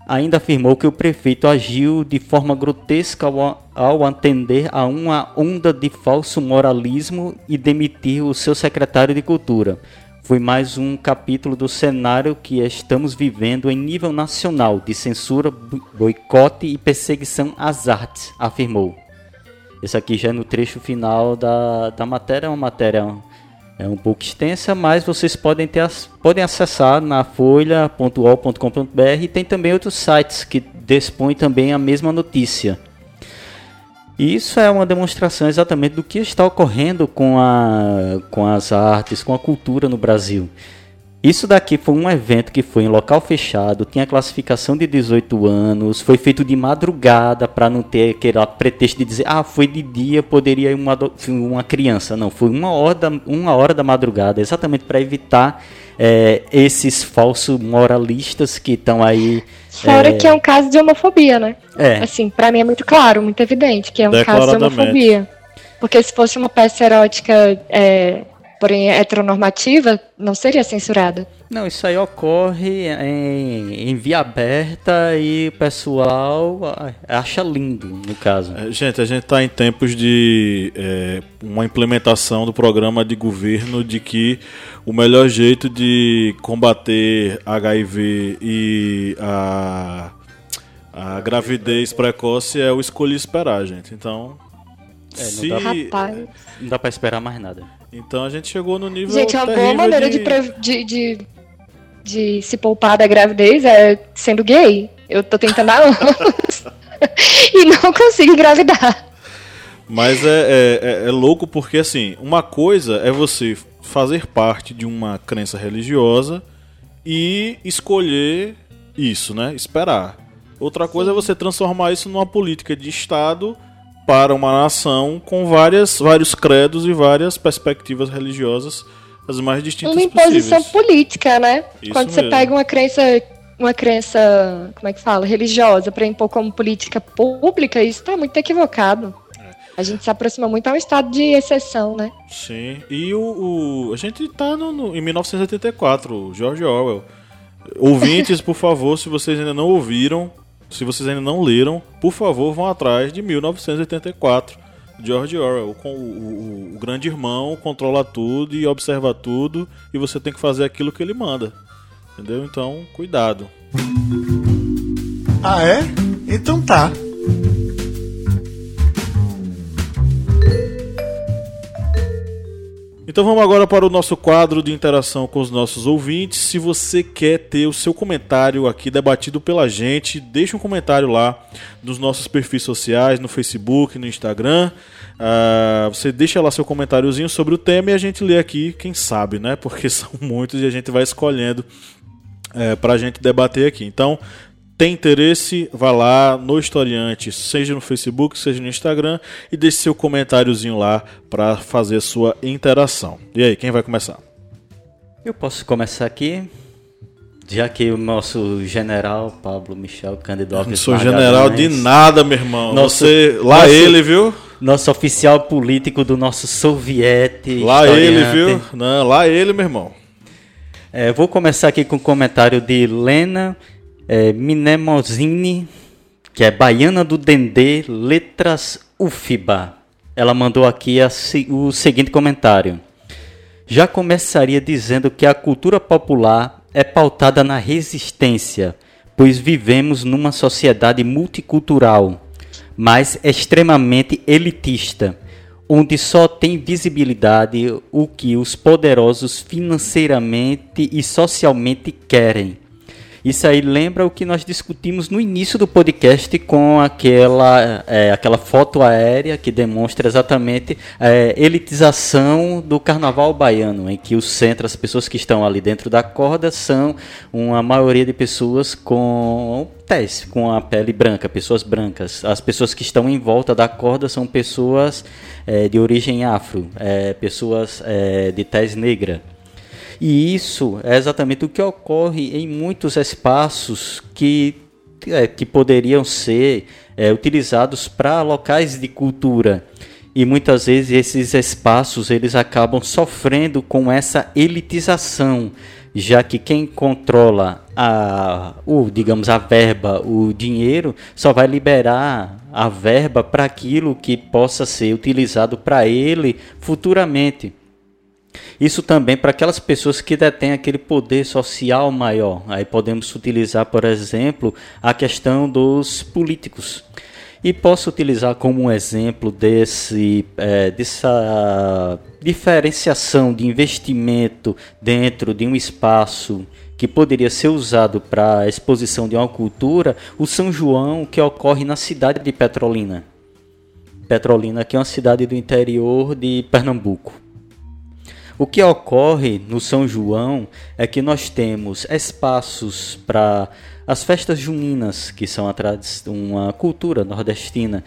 S2: ainda afirmou que o prefeito agiu de forma grotesca ao, ao atender a uma onda de falso moralismo e demitir o seu secretário de Cultura. Foi mais um capítulo do cenário que estamos vivendo em nível nacional de censura, bo- boicote e perseguição às artes, afirmou. Esse aqui já é no trecho final da, da matéria, é uma matéria é um pouco extensa, mas vocês podem, ter, podem acessar na folha.ol.com.br e tem também outros sites que dispõem também a mesma notícia. E Isso é uma demonstração exatamente do que está ocorrendo com, a, com as artes, com a cultura no Brasil. Isso daqui foi um evento que foi em local fechado, tinha classificação de 18 anos, foi feito de madrugada para não ter aquele pretexto de dizer, ah, foi de dia, poderia ir uma, uma criança. Não, foi uma hora da, uma hora da madrugada, exatamente para evitar eh, esses falsos moralistas que estão aí.
S3: Fora
S2: eh,
S3: que é um caso de homofobia, né?
S2: é,
S3: Assim, pra mim é muito claro, muito evidente que é um caso de homofobia. Porque se fosse uma peça erótica, é, porém heteronormativa, não seria censurada.
S2: Não, isso aí ocorre em, em via aberta e o pessoal ah, acha lindo, no caso.
S1: É, Gente, a gente está em tempos de é, uma implementação do programa de governo de que o melhor jeito de combater HIV e a, a gravidez precoce é o escolher esperar, gente. Então,
S2: É, não
S1: se,
S2: dá-
S3: Rapaz.
S2: Não dá pra esperar mais nada.
S1: então a gente chegou no nível
S3: Gente, uma boa maneira de, pre- de, de, de se poupar da gravidez é sendo gay. Eu tô tentando há anos *laughs* e não consigo engravidar.
S1: Mas é, é, é- é louco porque, assim, uma coisa é você fazer parte de uma crença religiosa e escolher isso, né? Esperar. Outra coisa é você transformar isso numa política de Estado para uma nação com várias, vários credos e várias perspectivas religiosas as mais distintas
S3: Uma imposição
S1: possíveis.
S3: política, né?
S1: Isso
S3: Quando você
S1: mesmo.
S3: pega uma crença, uma crença, como é que fala, religiosa para impor como política pública, isso tá muito equivocado. A gente se aproxima muito a um estado de exceção, né?
S1: Sim, e o, o- a gente tá no, no- em 1984, o George Orwell. Ouvintes, por favor, se vocês ainda não ouviram, se vocês ainda não leram, por favor, vão atrás de 1984, George Orwell. Com o, o- o grande irmão controla tudo e observa tudo, e você tem que fazer aquilo que ele manda. Entendeu? Então, cuidado.
S4: Ah, é? Então tá.
S1: Então vamos agora para o nosso quadro de interação com os nossos ouvintes. Se você quer ter o seu comentário aqui debatido pela gente, deixe um comentário lá nos nossos perfis sociais, no Facebook, no Instagram. Uh, você deixa lá seu comentáriozinho sobre o tema e a gente lê aqui, quem sabe, né? *laughs* Porque são muitos e a gente vai escolhendo é, para a gente debater aqui. Então, tem interesse, vá lá no Historiante, seja no Facebook, seja no Instagram, e deixe seu comentáriozinho lá para fazer sua interação. E aí, quem vai começar?
S2: Eu posso começar aqui, já que o nosso general Pablo Michel candidato.
S1: Não sou general de nada, meu irmão. Nosso, Você, lá nosso, ele, viu?
S2: Nosso oficial político do nosso soviete.
S1: Lá ele, viu? Não, lá ele, meu irmão.
S2: É, vou começar aqui com o um comentário de Lena é, Minemosini, que é baiana do Dendê, letras UFBA. Ela mandou aqui a, o seguinte comentário. Já começaria dizendo que a cultura popular é pautada na resistência, pois vivemos numa sociedade multicultural, mas extremamente elitista, onde só tem visibilidade o que os poderosos financeiramente e socialmente querem isso aí lembra o que nós discutimos no início do podcast com aquela, é, aquela foto aérea que demonstra exatamente a é, elitização do carnaval baiano, em que o centro, as pessoas que estão ali dentro da corda são uma maioria de pessoas com tez, com a pele branca, pessoas brancas. As pessoas que estão em volta da corda são pessoas é, de origem afro, é, pessoas é, de tez negra. E isso é exatamente o que ocorre em muitos espaços que, é, que poderiam ser é, utilizados para locais de cultura. E muitas vezes esses espaços eles acabam sofrendo com essa elitização, já que quem controla a, o, digamos, a verba, o dinheiro, só vai liberar a verba para aquilo que possa ser utilizado para ele futuramente. Isso também para aquelas pessoas que detêm aquele poder social maior. Aí podemos utilizar, por exemplo, a questão dos políticos. E posso utilizar como um exemplo desse, é, dessa diferenciação de investimento dentro de um espaço que poderia ser usado para a exposição de uma cultura, o São João, que ocorre na cidade de Petrolina. Petrolina, que é uma cidade do interior de Pernambuco. O que ocorre no São João é que nós temos espaços para as festas juninas, que são uma cultura nordestina.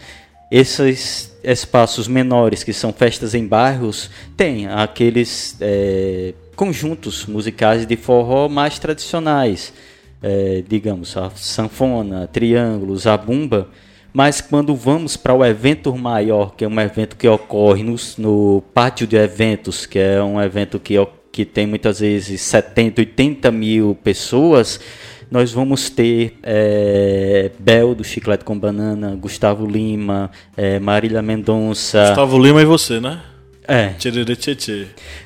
S2: Esses espaços menores, que são festas em bairros, têm aqueles é, conjuntos musicais de forró mais tradicionais, é, digamos, a sanfona, triângulos, a bumba mas quando vamos para o evento maior, que é um evento que ocorre no, no pátio de eventos, que é um evento que, que tem muitas vezes 70, 80 mil pessoas, nós vamos ter é, Bel do Chiclete com Banana, Gustavo Lima, é, Marília Mendonça.
S1: Gustavo Lima e você, né?
S2: É.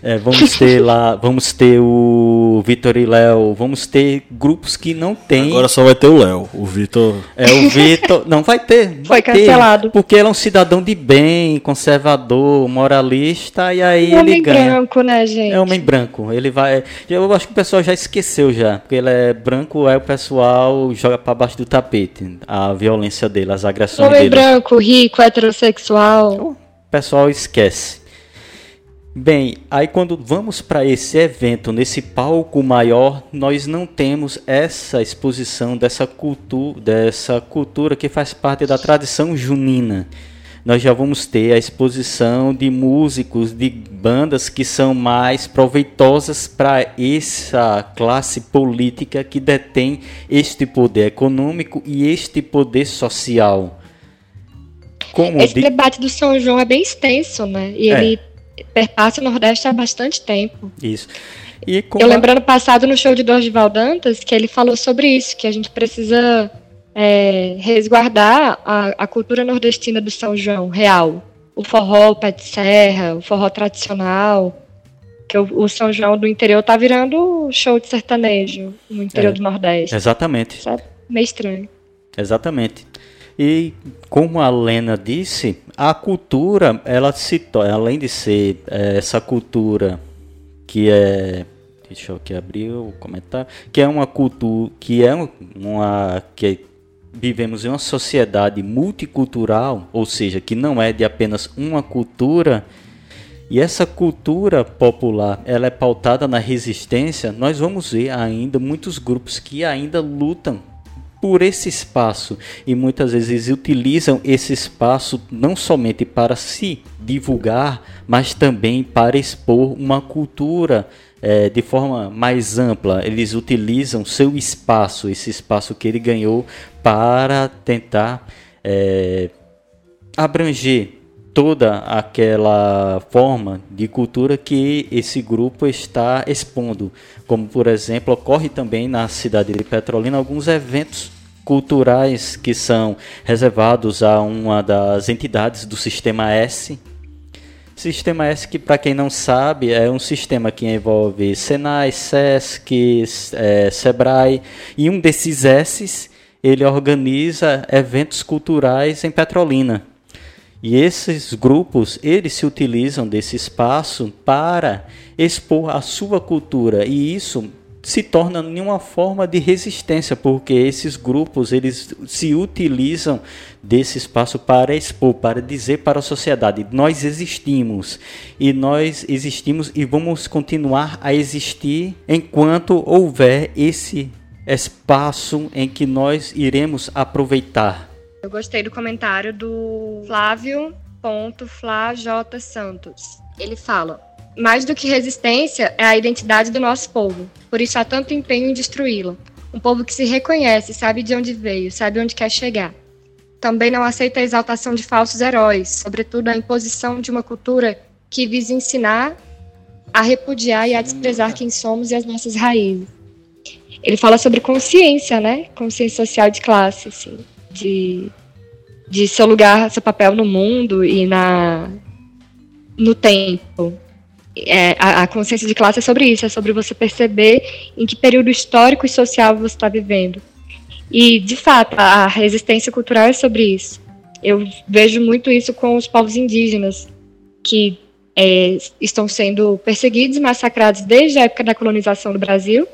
S2: é. Vamos ter lá, vamos ter o Vitor e Léo, vamos ter grupos que não tem.
S1: Agora só vai ter o Léo, o Vitor.
S2: É o Vitor, não vai ter.
S3: Vai Foi cancelado.
S2: Ter, porque ele é um cidadão de bem, conservador, moralista e aí é ele ganha.
S3: É homem branco, né, gente?
S2: É homem branco. Ele vai, eu acho que o pessoal já esqueceu já, porque ele é branco, aí o pessoal joga para baixo do tapete a violência dele, as agressões
S3: homem
S2: dele.
S3: Homem branco, rico, heterossexual.
S2: O pessoal esquece. Bem, aí quando vamos para esse evento, nesse palco maior, nós não temos essa exposição dessa cultura, dessa cultura que faz parte da tradição junina. Nós já vamos ter a exposição de músicos, de bandas que são mais proveitosas para essa classe política que detém este poder econômico e este poder social.
S3: Como Esse de... debate do São João é bem extenso, né? E é. ele perpassa o Nordeste há bastante tempo.
S2: Isso.
S3: E Eu lembro ano passado no show de Dorival Dantas que ele falou sobre isso, que a gente precisa é, resguardar a, a, cultura nordestina do São João real. O forró, o pé de serra, o forró tradicional. Que o, o São João do interior tá virando show de sertanejo no interior é, do Nordeste.
S2: Exatamente.
S3: Sabe? Meio estranho.
S2: Exatamente. E como a Lena disse, a cultura, ela se além de ser é, essa cultura que é deixa eu aqui abrir o comentário, que é uma cultura, que é uma que vivemos em uma sociedade multicultural, ou seja, que não é de apenas uma cultura, e essa cultura popular, ela é pautada na resistência, nós vamos ver ainda muitos grupos que ainda lutam por esse espaço e muitas vezes utilizam esse espaço não somente para se divulgar, mas também para expor uma cultura é, de forma mais ampla. Eles utilizam seu espaço, esse espaço que ele ganhou, para tentar é, abranger toda aquela forma de cultura que esse grupo está expondo. Como, por exemplo, ocorre também na cidade de Petrolina alguns eventos culturais que são reservados a uma das entidades do Sistema S. Sistema S que, para quem não sabe, é um sistema que envolve Senai, Sesc, é, Sebrae, e um desses S's ele organiza eventos culturais em Petrolina. E esses grupos, eles se utilizam desse espaço para expor a sua cultura e isso se torna em uma forma de resistência, porque esses grupos eles se utilizam desse espaço para expor, para dizer para a sociedade: nós existimos e nós existimos e vamos continuar a existir enquanto houver esse espaço em que nós iremos aproveitar.
S3: Eu gostei do comentário do Flávio.flaj Santos. Ele fala: mais do que resistência é a identidade do nosso povo. Por isso há tanto empenho em destruí-la. Um povo que se reconhece, sabe de onde veio, sabe onde quer chegar. Também não aceita a exaltação de falsos heróis, sobretudo a imposição de uma cultura que visa ensinar a repudiar e a desprezar quem somos e as nossas raízes. Ele fala sobre consciência, né? Consciência social de classe, assim, de, de seu lugar, seu papel no mundo e na no tempo. É, a, a, consciência de classe é sobre isso, é sobre você perceber em que período histórico e social você está vivendo. E, de fato, a resistência cultural é sobre isso. Eu vejo muito isso com os povos indígenas, que é, estão sendo perseguidos massacrados desde a época da colonização do Brasil,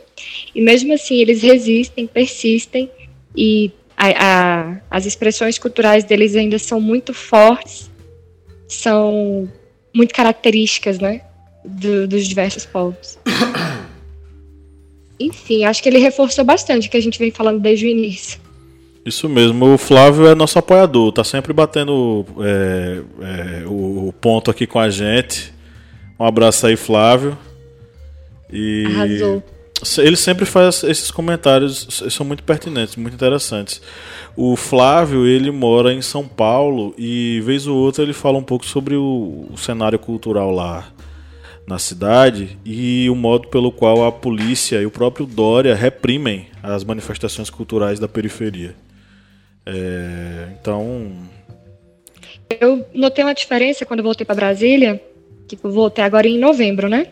S3: e mesmo assim eles resistem, persistem, e a, a, as expressões culturais deles ainda são muito fortes, são muito características, né? do, dos diversos povos. *coughs* Enfim, acho que ele reforçou bastante o que a gente vem falando desde o início.
S1: Isso mesmo, o Flávio é nosso apoiador, tá sempre batendo é, é, o ponto aqui com a gente. Um abraço aí, Flávio.
S3: E Arrasou.
S1: Ele sempre faz esses comentários, são muito pertinentes, muito interessantes. O Flávio, ele mora em São Paulo e vez ou outra ele fala um pouco sobre o, o cenário cultural lá na cidade e o modo pelo qual a polícia e o próprio Dória reprimem as manifestações culturais da periferia. É, então.
S3: Eu notei uma diferença quando voltei para Brasília, eu voltei agora em novembro, né?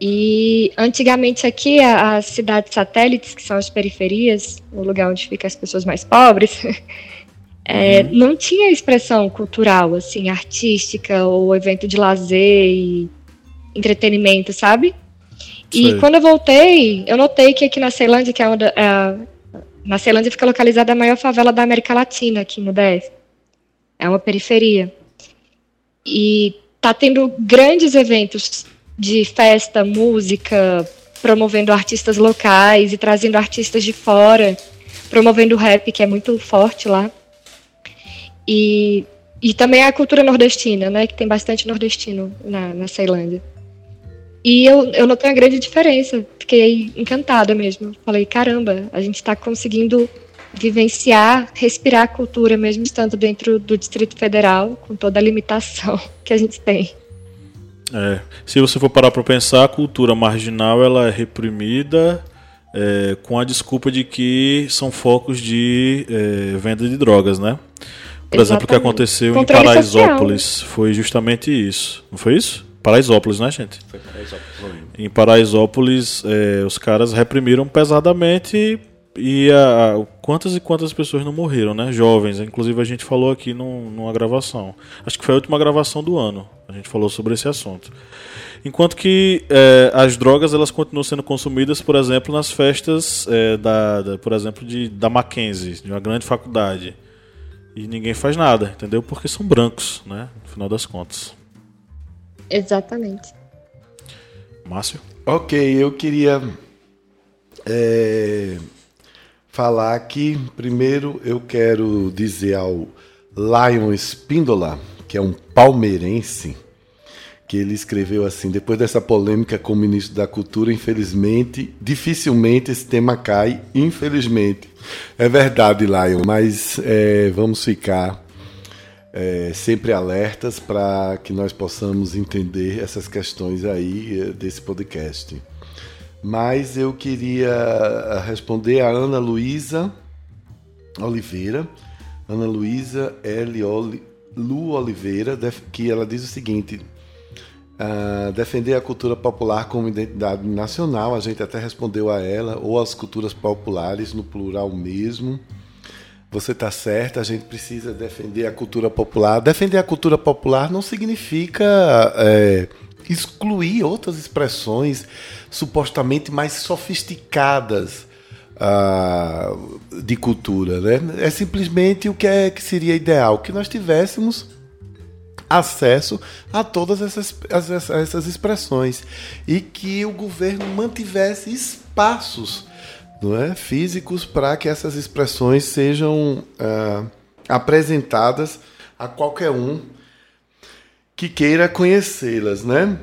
S3: E antigamente aqui, as cidades satélites, que são as periferias, o lugar onde ficam as pessoas mais pobres, *laughs* É, uhum. Não tinha expressão cultural, assim, artística ou evento de lazer e entretenimento, sabe? E Sei. quando eu voltei, eu notei que aqui na Ceilândia, que é onde. É, na Ceilândia fica localizada a maior favela da América Latina, aqui no DF. É uma periferia. E tá tendo grandes eventos de festa, música, promovendo artistas locais e trazendo artistas de fora, promovendo o rap, que é muito forte lá. E, e também a cultura nordestina, né? Que tem bastante nordestino na, na Ceilândia. E eu, eu notei uma grande diferença. Fiquei encantada mesmo. Falei, caramba, a gente está conseguindo vivenciar, respirar a cultura, mesmo estando dentro do Distrito Federal, com toda a limitação *laughs* que a gente tem.
S1: É, se você for parar para pensar, a cultura marginal ela é reprimida é, com a desculpa de que são focos de é, venda de drogas, né? Por exemplo, o que aconteceu Controle em Paraisópolis social. foi justamente isso. Não foi isso? Paraisópolis, né, gente? Foi Paraisópolis. Em Paraisópolis, é, os caras reprimiram pesadamente e a, quantas e quantas pessoas não morreram, né? Jovens. Inclusive a gente falou aqui num, numa gravação. Acho que foi a última gravação do ano. A gente falou sobre esse assunto. Enquanto que é, as drogas elas continuam sendo consumidas, por exemplo, nas festas é, da, da, por exemplo, de, da Mackenzie, de uma grande faculdade. E ninguém faz nada, entendeu? Porque são brancos, né? No final das contas.
S3: Exatamente.
S1: Márcio?
S4: Ok, eu queria é, falar que, primeiro, eu quero dizer ao Lion Spindola, que é um palmeirense, que ele escreveu assim: depois dessa polêmica com o ministro da Cultura, infelizmente, dificilmente esse tema cai, infelizmente. É verdade, Lion, mas é, vamos ficar é, sempre alertas para que nós possamos entender essas questões aí é, desse podcast. Mas eu queria eh, responder a Ana Luísa Oliveira, Ana Luísa L. Lu Oliveira, que ela diz o seguinte: uh, defender a cultura popular como identidade nacional, a gente até respondeu a ela, ou as culturas populares, no plural mesmo. Você está certa, a gente precisa defender a cultura popular. Defender a cultura popular não significa. É, excluir outras expressões supostamente mais sofisticadas uh, de cultura. Né? É simplesmente o que, é, que seria ideal, que nós tivéssemos acesso a todas essas, essas, essas expressões e que o governo mantivesse espaços não é, físicos para que essas expressões sejam uh, apresentadas a qualquer um que queira conhecê-las, né?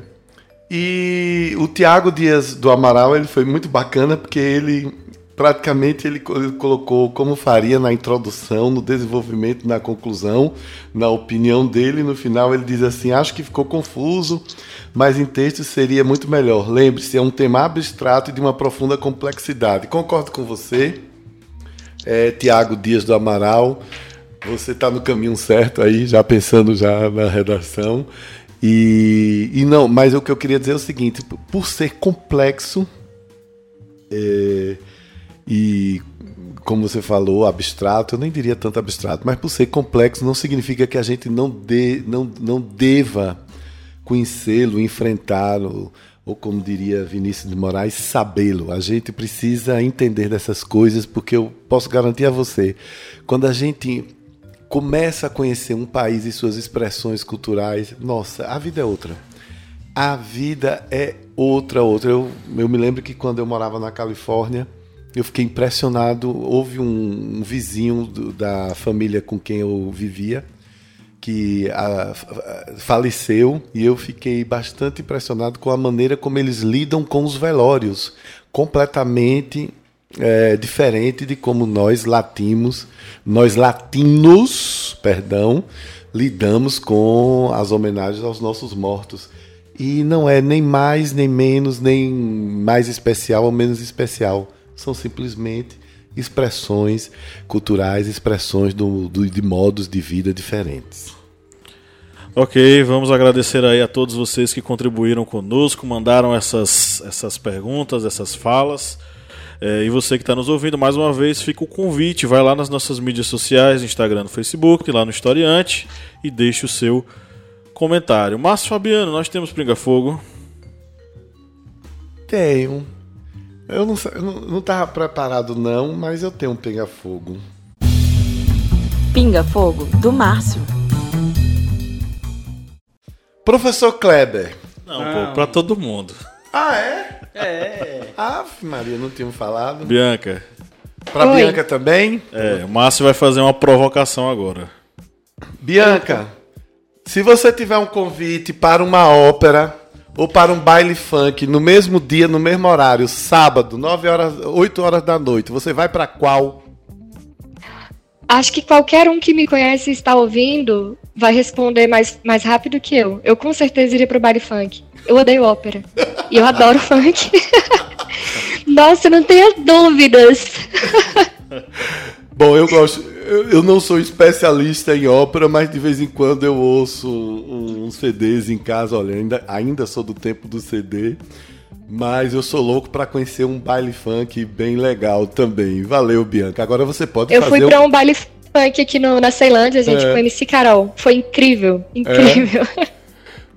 S4: E o Tiago Dias do Amaral ele foi muito bacana porque ele praticamente ele colocou como faria na introdução, no desenvolvimento, na conclusão, na opinião dele. No final ele diz assim: acho que ficou confuso, mas em texto seria muito melhor. Lembre-se, é um tema abstrato e de uma profunda complexidade. Concordo com você, é, Tiago Dias do Amaral. Você está no caminho certo aí, já pensando já na redação. E, e não, mas o que eu queria dizer é o seguinte: por ser complexo é, e como você falou, abstrato, eu nem diria tanto abstrato, mas por ser complexo não significa que a gente não, de, não, não deva conhecê-lo, enfrentá-lo, ou como diria Vinícius de Moraes, sabê-lo. A gente precisa entender dessas coisas, porque eu posso garantir a você, quando a gente começa a conhecer um país e suas expressões culturais, nossa, a vida é outra. A vida é outra, outra. Eu, eu me lembro que quando eu morava na Califórnia, eu fiquei impressionado. Houve um, um vizinho do, da família com quem eu vivia que a, a, faleceu e eu fiquei bastante impressionado com a maneira como eles lidam com os velórios. Completamente é, diferente de como nós latinos, nós latinos, perdão, lidamos com as homenagens aos nossos mortos. E não é nem mais, nem menos, nem mais especial ou menos especial. São simplesmente expressões culturais, expressões do, do, de modos de vida diferentes.
S1: Ok, vamos agradecer aí a todos vocês que contribuíram conosco, mandaram essas, essas perguntas, essas falas. É, e você que está nos ouvindo, mais uma vez, fica o convite. Vai lá nas nossas mídias sociais, Instagram, Facebook, lá no Historiante e deixe o seu comentário. Márcio Fabiano, nós temos Pinga Fogo?
S4: Tenho. Eu não, eu não tava preparado não, mas eu tenho um Pinga Fogo.
S5: Pinga Fogo, do Márcio.
S4: Professor Kleber.
S1: Não, não. pô, pra todo mundo.
S4: Ah, é?
S2: É.
S4: Ah, Maria, não tínhamos falado.
S1: Bianca.
S4: Pra Oi. Bianca também?
S1: É, o Márcio vai fazer uma provocação agora.
S4: Bianca, se você tiver um convite para uma ópera ou para um baile funk no mesmo dia, no mesmo horário, sábado, 9 horas, 8 horas da noite, você vai para qual?
S3: Acho que qualquer um que me conhece e está ouvindo vai responder mais, mais rápido que eu. Eu com certeza iria pro baile funk. Eu odeio ópera. E eu adoro *laughs* funk. Nossa, não tenha dúvidas.
S4: Bom, eu gosto. Eu não sou especialista em ópera, mas de vez em quando eu ouço uns CDs em casa. Olha, ainda, ainda sou do tempo do CD. Mas eu sou louco para conhecer um baile funk bem legal também. Valeu, Bianca. Agora você pode
S3: eu
S4: fazer.
S3: Eu fui para um baile funk aqui no, na Ceilândia, gente, é. com MC Carol. Foi incrível, incrível. É.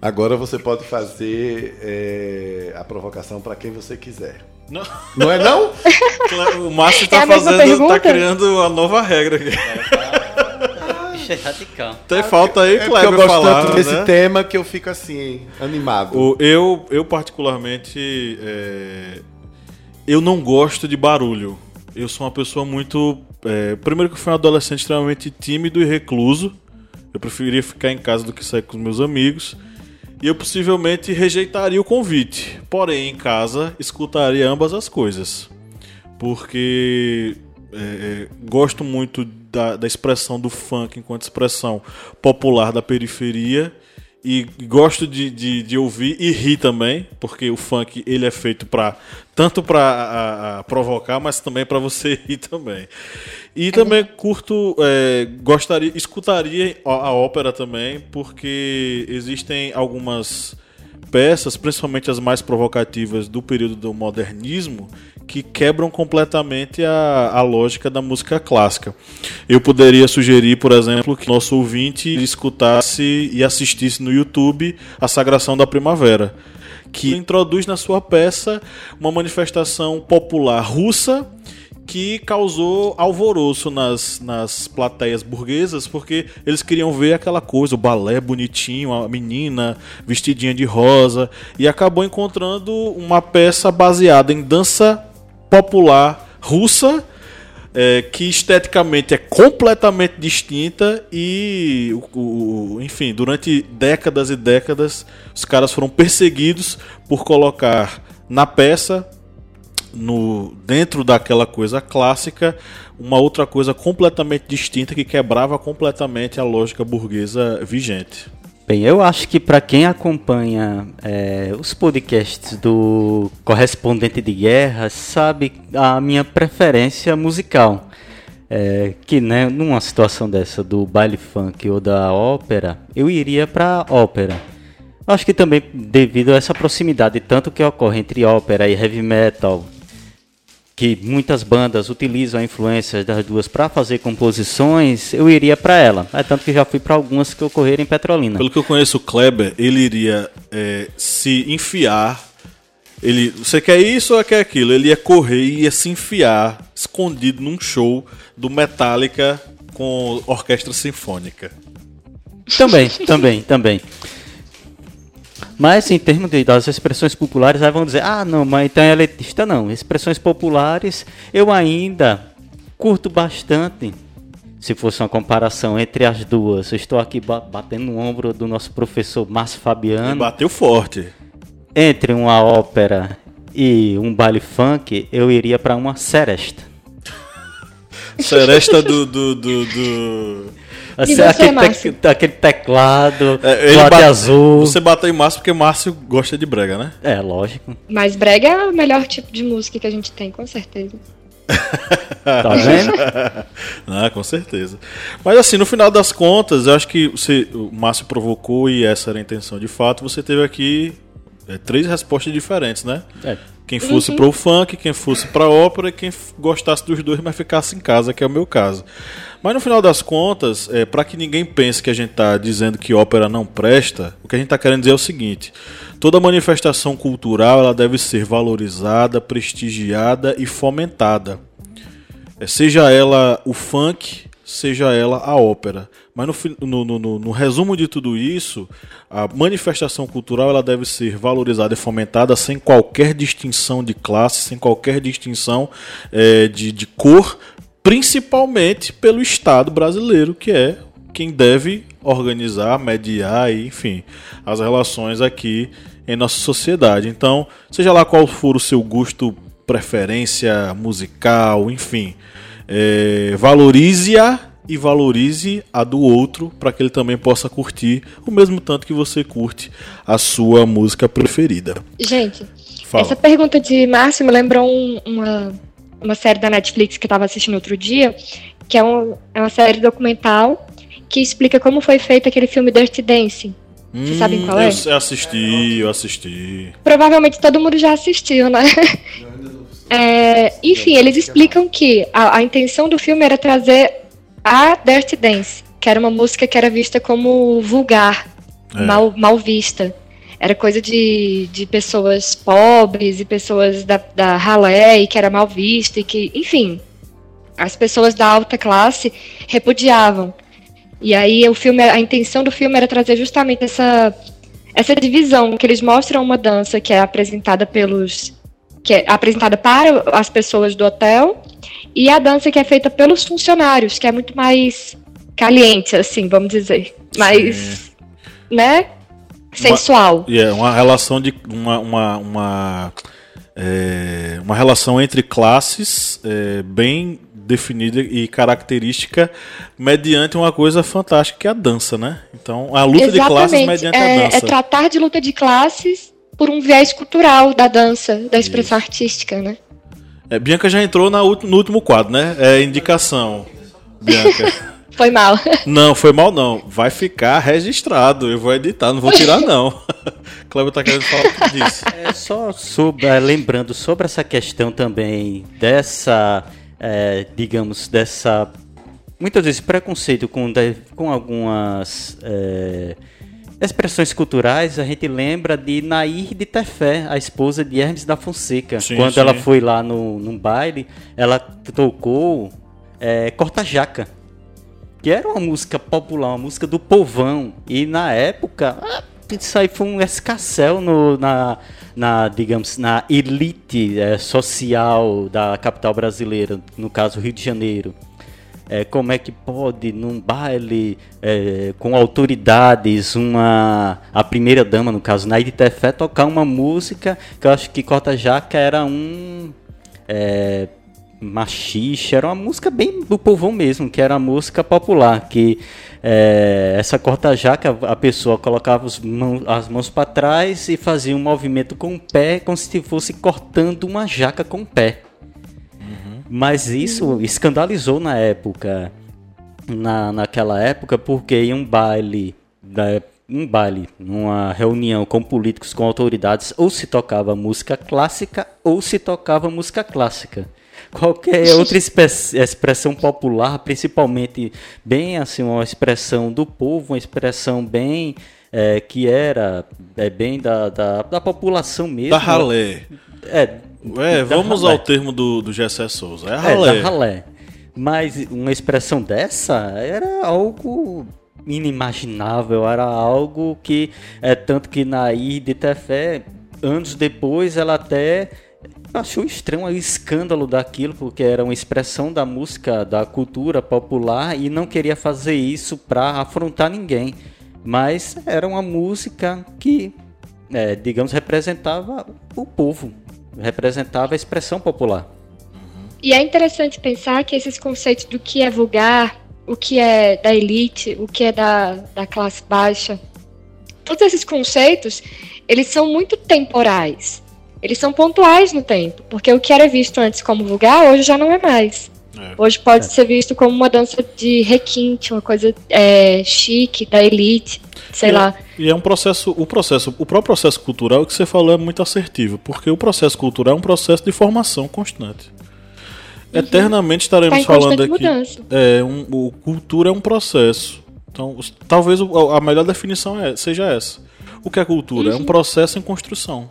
S4: Agora você pode fazer é, a provocação para quem você quiser. Não. não é não? *laughs*
S1: o Márcio está é fazendo, tá criando uma nova regra aqui.
S2: é radical.
S1: Tem falta aí,
S4: é Kleber, eu gosto falar, tanto desse né? tema que eu fico assim, animado.
S1: O, eu, eu particularmente, é, eu não gosto de barulho. Eu sou uma pessoa muito... É, primeiro que eu fui um adolescente extremamente tímido e recluso. Eu preferia ficar em casa do que sair com os meus amigos. E eu possivelmente rejeitaria o convite. Porém, em casa, escutaria ambas as coisas. Porque é, é, gosto muito da, da expressão do funk enquanto expressão popular da periferia e gosto de, de, de, ouvir e rir também, porque o funk ele é feito para tanto para provocar, mas também para você *laughs* rir também. E também curto, é, gostaria, escutaria a, a ópera também, porque existem algumas peças, principalmente as mais provocativas do período do modernismo, que quebram completamente a, a lógica da música clássica. Eu poderia sugerir, por exemplo, que nosso ouvinte escutasse e assistisse no YouTube a Sagração da Primavera, que introduz na sua peça uma manifestação popular russa que causou alvoroço nas, nas plateias burguesas, porque eles queriam ver aquela coisa, o balé bonitinho, a menina vestidinha de rosa, e acabou encontrando uma peça baseada em dança popular russa, é, que esteticamente é completamente distinta e, o, o, enfim, durante décadas e décadas os caras foram perseguidos por colocar na peça, no dentro daquela coisa clássica, uma outra coisa completamente distinta que quebrava completamente a lógica burguesa vigente.
S2: Bem, eu acho que para quem acompanha é, os podcasts do Correspondente de Guerra, sabe a minha preferência musical. É, que né, numa situação dessa do baile funk ou da ópera, eu iria para ópera. Acho que também devido a essa proximidade tanto que ocorre entre ópera e heavy metal, que muitas bandas utilizam a influência das duas para fazer composições, eu iria para ela. É tanto que já fui para algumas que ocorreram em Petrolina.
S1: Pelo que eu conheço o Kleber, ele iria é, se enfiar. Ele, você quer isso ou quer aquilo? Ele ia correr e ia se enfiar escondido num show do Metallica com orquestra sinfônica.
S2: Também, também, também. Mas em termos de, das expressões populares, aí vão dizer, ah, não, mas então é elitista. Não, expressões populares eu ainda curto bastante. Se fosse uma comparação entre as duas, eu estou aqui batendo no ombro do nosso professor Márcio Fabiano. Ele
S1: bateu forte.
S2: Entre uma ópera e um baile funk, eu iria para uma seresta. *laughs*
S1: seresta do, do, do, do *laughs*
S2: Assim, você, aquele, te, aquele, teclado, é, ele bate, azul.
S1: Você bateu em Márcio porque Márcio gosta de brega, né?
S2: É, lógico.
S3: Mas brega é o melhor tipo de música que a gente tem, com certeza. *laughs*
S2: tá vendo? *laughs*
S1: ah, com certeza. Mas assim, no final das contas, eu acho que você, o Márcio provocou e essa era a intenção de fato. Você teve aqui é, três respostas diferentes, né? É. Quem fosse uhum. pro funk, quem fosse pra ópera e quem gostasse dos dois, mas ficasse em casa, que é o meu caso. Mas no final das contas, é, para que ninguém pense que a gente está dizendo que ópera não presta, o que a gente está querendo dizer é o seguinte: toda manifestação cultural ela deve ser valorizada, prestigiada e fomentada. É, seja ela o funk, seja ela a ópera. Mas no, no, no, no, resumo de tudo isso, a manifestação cultural ela deve ser valorizada e fomentada sem qualquer distinção de classe, sem qualquer distinção é, de, de cor, principalmente pelo Estado brasileiro, que é quem deve organizar, mediar e, enfim, as relações aqui em nossa sociedade. Então, seja lá qual for o seu gosto, preferência musical, enfim, é, valorize-a e valorize a do outro para que ele também possa curtir o mesmo tanto que você curte a sua música preferida.
S3: Gente, Fala. essa pergunta de Márcio me lembrou um, uma uma série da Netflix que eu estava assistindo outro dia, que é, um, é uma série documental que explica como foi feito aquele filme Dirty Dancing. Vocês sabem qual é?
S1: Eu assisti, eu assisti.
S3: Provavelmente todo mundo já assistiu, né? É, enfim, eles explicam que a, a intenção do filme era trazer a Dirty Dance, que era uma música que era vista como vulgar,
S1: É.
S3: mal, mal vista. Era coisa de, de pessoas pobres e pessoas da, da ralé e que era mal vista e que, enfim, as pessoas da alta classe repudiavam. E aí o filme, a intenção do filme era trazer justamente essa essa divisão que eles mostram uma dança que é apresentada pelos que é apresentada para as pessoas do hotel e a dança que é feita pelos funcionários, que é muito mais caliente, assim, vamos dizer, mais, né, sensual.
S1: E é uma relação de uma uma uma, é, uma relação entre classes é, bem definida e característica mediante uma coisa fantástica que é a dança, né? Então a luta de classes mediante
S3: é,
S1: a
S3: é
S1: dança.
S3: tratar de luta de classes por um viés cultural da dança, da expressão artística, né?
S1: É, Bianca já entrou na no último quadro, né? É indicação. Bianca. *laughs*
S3: Foi mal.
S1: Não, foi mal não. Vai ficar registrado. Eu vou editar, não vou tirar não. *laughs* Cleber tá querendo falar disso.
S2: É só sobre, eh, lembrando sobre essa questão também dessa, eh, digamos, dessa muitas vezes preconceito com, com algumas eh, expressões culturais, a gente lembra de Nair de Tefé, a esposa de Hermes da Fonseca.
S1: Sim,
S2: Quando
S1: sim.
S2: ela foi lá no, num baile, ela tocou eh, Corta Jaca. Que era uma música popular, uma música do povão. E na época, ah, isso aí foi um escassel no, na, na, digamos, na elite eh, social da capital brasileira, no caso Rio de Janeiro. É, como é que pode, num baile é, com autoridades, uma a primeira dama, no caso, Naide Tefé, tocar uma música que eu acho que Corta Jaca era um é, machixe, era uma música bem do povão mesmo, que era música popular, que é, essa corta-jaca, a pessoa colocava as mãos para trás e fazia um movimento com o pé, como se fosse cortando uma jaca com o pé. Mas isso escandalizou na época, na, naquela época, porque em um baile, da- um baile, numa reunião com políticos, com autoridades, ou se tocava música clássica ou se tocava música clássica. Qualquer *laughs* outra expressão popular, principalmente bem assim, uma expressão do povo, uma expressão bem eh, que era é, bem da, da, da população mesmo.
S1: Da ralé.
S2: É,
S1: É, vamos
S2: ralé.
S1: ao termo do, do Gessé Souza. É
S2: É,
S1: ralé.
S2: da ralé. Mas uma expressão dessa era algo inimaginável, era algo que, é tanto que na de Tefé, anos depois, ela até achou estranho o escândalo daquilo, porque era uma expressão da música, da cultura popular, e não queria fazer isso para afrontar ninguém. Mas era uma música que, é, digamos, representava o povo, representava a expressão popular.
S3: E é interessante pensar que esses conceitos do que é vulgar, o que é da elite, o que é da, da classe baixa, todos esses conceitos, eles são muito temporais. Eles são pontuais no tempo, porque o que era visto antes como vulgar, hoje já não é mais.
S1: É.
S3: Hoje pode ser visto como uma dança de requinte, uma coisa é, chique, da elite, sei
S1: E-
S3: lá.
S1: E é um processo, o processo, o próprio processo cultural que você falou é muito assertivo, porque o processo cultural é um processo de formação constante. Eternamente estaremos
S3: Tá
S1: falando aqui.
S3: mudança.
S1: É, um, o cultura é um processo. Então, talvez a melhor definição é- seja essa. O que é cultura? É um processo em construção.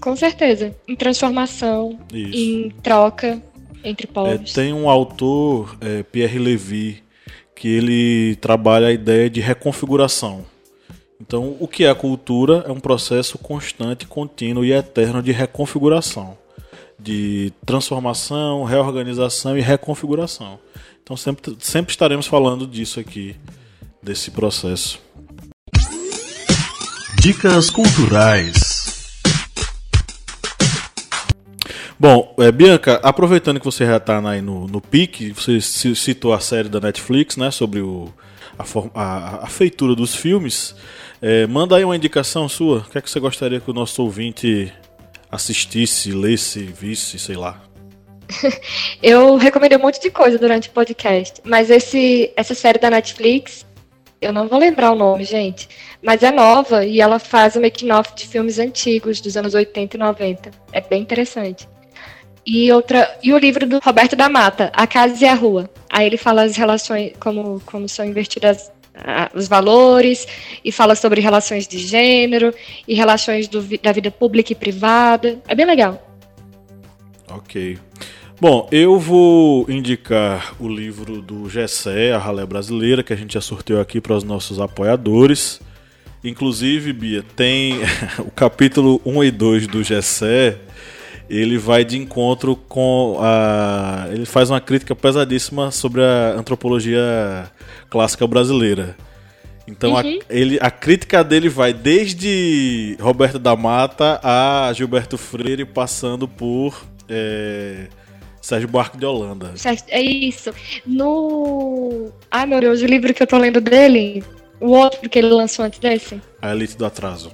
S3: Com certeza. Em transformação,
S1: Isso.
S3: em troca entre
S1: É,
S3: povos.
S1: tem um autor, é, Pierre Levy, que ele trabalha a ideia de reconfiguração. Então, o que é a cultura é um processo constante, contínuo e eterno de reconfiguração, de transformação, reorganização e reconfiguração. Então, sempre, sempre estaremos falando disso aqui, desse processo.
S5: Dicas culturais.
S1: Bom, é, Bianca, aproveitando que você já está aí no, no pique, você ci- citou a série da Netflix, né, sobre o, a, a- a feitura dos filmes, é, manda aí uma indicação sua. O que é que você gostaria que o nosso ouvinte assistisse, lesse, visse, sei lá. *laughs*
S3: Eu recomendei um monte de coisa durante o podcast, mas esse, essa série da Netflix Eu não vou lembrar o nome, gente. Mas é nova e ela faz o making-off de filmes antigos, dos anos 80 e 90. É bem interessante. E, outra, e o livro do Roberto da Mata, A Casa e a Rua. Aí ele fala as relações, como, como são invertidas os valores, e fala sobre relações de gênero, e relações do, da vida pública e privada. É bem legal.
S1: Ok. Bom, eu vou indicar o livro do Gessé, a Ralé Brasileira, que a gente já sorteou aqui para os nossos apoiadores. Inclusive, Bia, tem *laughs* o capítulo 1 e 2 do Gessé, ele vai de encontro com a. Ele faz uma crítica pesadíssima sobre a antropologia clássica brasileira. Então uhum. a, ele, a crítica dele vai desde Roberto da Mata a Gilberto Freire, passando por. É, Sérgio Buarque de Holanda.
S3: É isso. No. Ai meu Deus, o livro que eu tô lendo dele, o outro que ele lançou antes desse.
S1: A Elite do Atraso.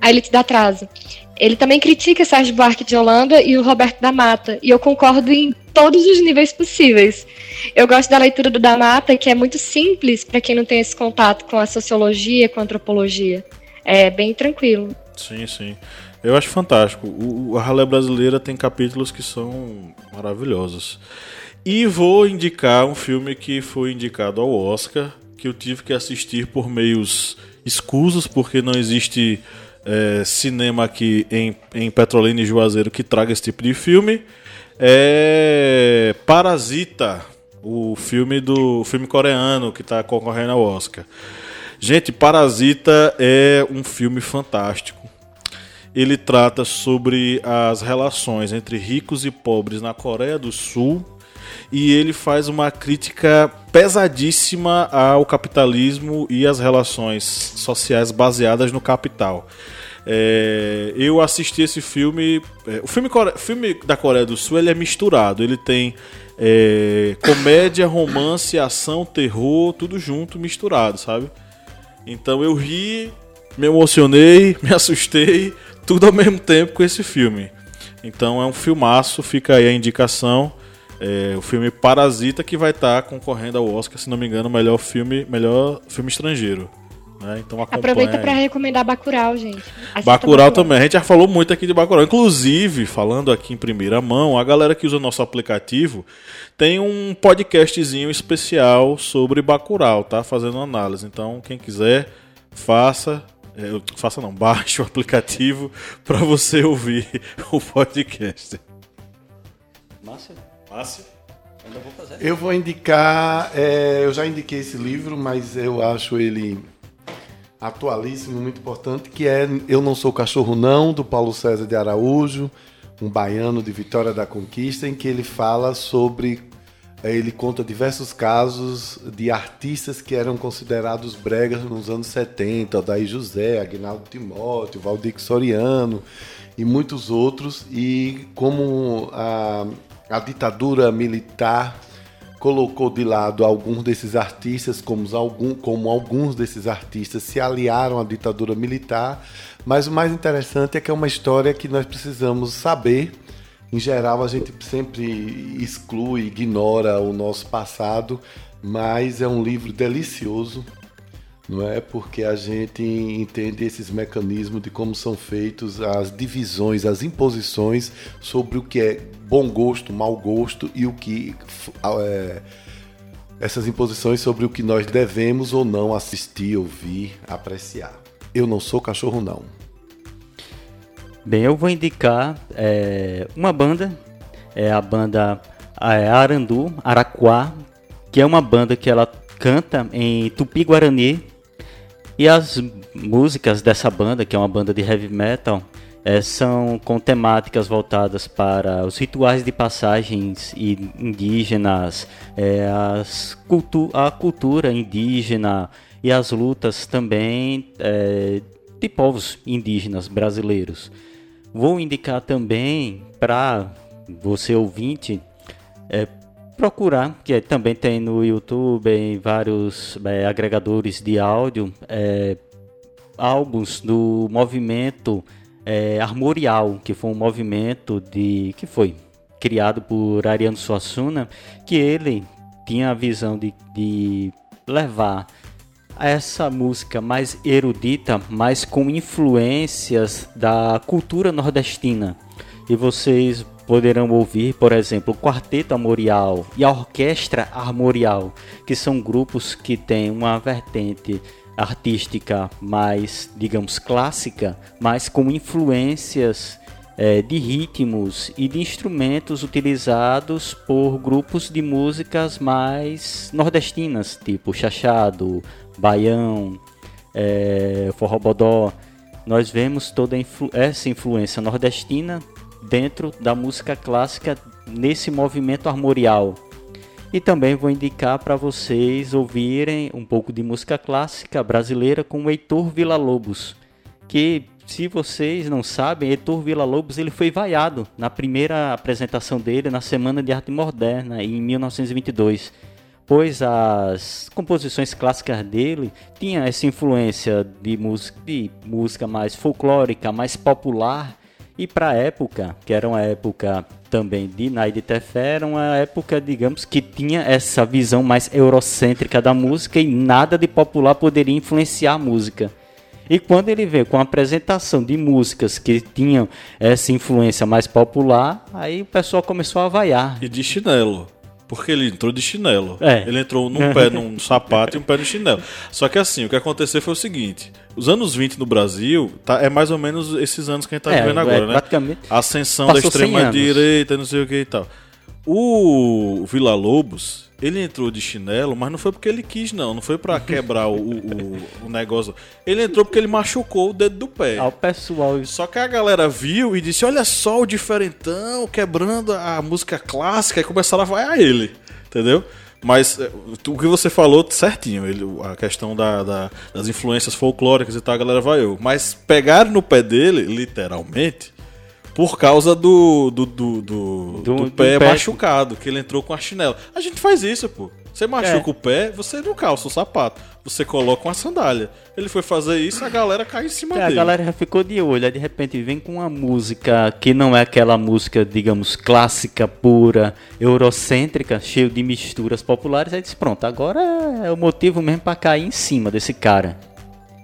S3: A Elite do Atraso. Ele também critica Sérgio Buarque de Holanda e o Roberto da Mata. E eu concordo em todos os níveis possíveis. Eu gosto da leitura do da Mata, que é muito simples para quem não tem esse contato com a sociologia, com a antropologia. É bem tranquilo.
S1: Sim, sim. Eu acho fantástico. O, a Ralé Brasileira tem capítulos que são maravilhosos. E vou indicar um filme que foi indicado ao Oscar, que eu tive que assistir por meios escusos, porque não existe é, cinema aqui em, em Petrolina e Juazeiro que traga esse tipo de filme. É Parasita, o filme do o filme coreano que está concorrendo ao Oscar. Gente, Parasita é um filme fantástico ele trata sobre as relações entre ricos e pobres na Coreia do Sul e ele faz uma crítica pesadíssima ao capitalismo e às relações sociais baseadas no capital. É, eu assisti esse filme. É, o filme, filme, da Coreia do Sul ele é misturado. Ele tem é, comédia, romance, ação, terror, tudo junto, misturado, sabe? Então eu ri, me emocionei, *laughs* me assustei, tudo ao mesmo tempo com esse filme. Então é um filmaço, fica aí a indicação. É, o filme Parasita que vai estar tá concorrendo ao Oscar, se não me engano, melhor filme, melhor filme estrangeiro. Né? Então
S3: Aproveita para recomendar Bacurau, gente.
S1: Assista Bacurau também. A gente já falou muito aqui de Bacurau. Inclusive, falando aqui em primeira mão, a galera que usa o nosso aplicativo tem um podcastzinho especial sobre Bacurau, tá? Fazendo análise. Então, quem quiser, faça. É, faça não, baixe o aplicativo *laughs* para você ouvir o podcast.
S4: Márcio? Márcio? Ainda vou fazer. Eu vou indicar, é, eu já indiquei esse livro, mas eu acho ele atualíssimo, muito importante, que é Eu Não Sou Cachorro Não, do Paulo César de Araújo, um baiano de Vitória da Conquista, em que ele fala sobre é, ele conta diversos casos de artistas que eram considerados bregas nos anos 70, Daí José, Agnaldo Timóteo, Valdir Soriano e muitos outros, e como a, a ditadura militar colocou de lado alguns desses artistas, como, algum, como alguns desses artistas se aliaram à ditadura militar, mas o mais interessante é que é uma história que nós precisamos saber. Em geral, a gente sempre exclui, ignora o nosso passado, mas é um livro delicioso, não é? Porque a gente entende esses mecanismos de como são feitos as divisões, as imposições sobre o que é bom gosto, mau gosto e o que é, essas imposições sobre o que nós devemos ou não assistir, ouvir, apreciar. Eu não sou cachorro não.
S2: Bem, eu vou indicar é, uma banda, é a banda é, Arandu, Araquá, que é uma banda que ela canta em tupi-guarani e as músicas dessa banda, que é uma banda de heavy metal, é, são com temáticas voltadas para os rituais de passagens indígenas, é, cultu a cultura indígena e as lutas também é, de povos indígenas brasileiros. Vou indicar também para você ouvinte é, procurar, que também tem no YouTube, em vários é, agregadores de áudio, é, álbuns do movimento é, Armorial, que foi um movimento de que foi criado por Ariano Suassuna, que ele tinha a visão de, de levar essa música mais erudita, mas com influências da cultura nordestina. E vocês poderão ouvir, por exemplo, o Quarteto Armorial e a Orquestra Armorial, que são grupos que têm uma vertente artística mais, digamos, clássica, mas com influências é, de ritmos e de instrumentos utilizados por grupos de músicas mais nordestinas, tipo chachado, baião, é, forrobodó. Nós vemos toda influ essa influência nordestina dentro da música clássica nesse movimento armorial. E também vou indicar para vocês ouvirem um pouco de música clássica brasileira com o Heitor Villa-Lobos, que se vocês não sabem, Heitor Villa-Lobos ele foi vaiado na primeira apresentação dele na Semana de Arte Moderna em 1922, pois as composições clássicas dele tinham essa influência de música, de música mais folclórica, mais popular e para a época, que era uma época também de Naide Tefé, era uma época, digamos, que tinha essa visão mais eurocêntrica da música e nada de popular poderia influenciar a música. E quando ele veio com a apresentação de músicas que tinham essa influência mais popular, aí o pessoal começou a vaiar.
S1: E de chinelo. Porque ele entrou de chinelo. É. Ele entrou num pé *laughs* num sapato e um pé no chinelo. Só que assim, o que aconteceu foi o seguinte: os anos 20 no Brasil tá, é mais ou menos esses anos que a gente tá é, vivendo agora, é, né?
S2: Praticamente.
S1: A ascensão da extrema-direita, não sei o que e tal. O Vila Lobos, ele entrou de chinelo, mas não foi porque ele quis, não. Não foi para *laughs* quebrar o, o, o, negócio. Ele entrou porque ele machucou o dedo do pé.
S2: Ah, o pessoal.
S1: Só que a galera viu e disse: Olha só o diferentão quebrando a música clássica. E começaram a vaiar ele. Entendeu? Mas é, o que você falou certinho, ele, a questão da, da, das influências folclóricas e tal, a galera vaiou. Mas pegaram no pé dele, literalmente, por causa do do, do, do, do, do pé, pé, machucado, que ele entrou com a chinela. A gente faz isso, pô. Você machuca é. o pé, você não calça o sapato. Você coloca uma sandália. Ele foi fazer isso, a galera cai em cima é, dele.
S2: A galera já ficou de olho. Aí de repente vem com uma música que não é aquela música, digamos, clássica, pura, eurocêntrica, cheio de misturas populares. Aí diz: pronto, agora é o motivo mesmo para cair em cima desse cara.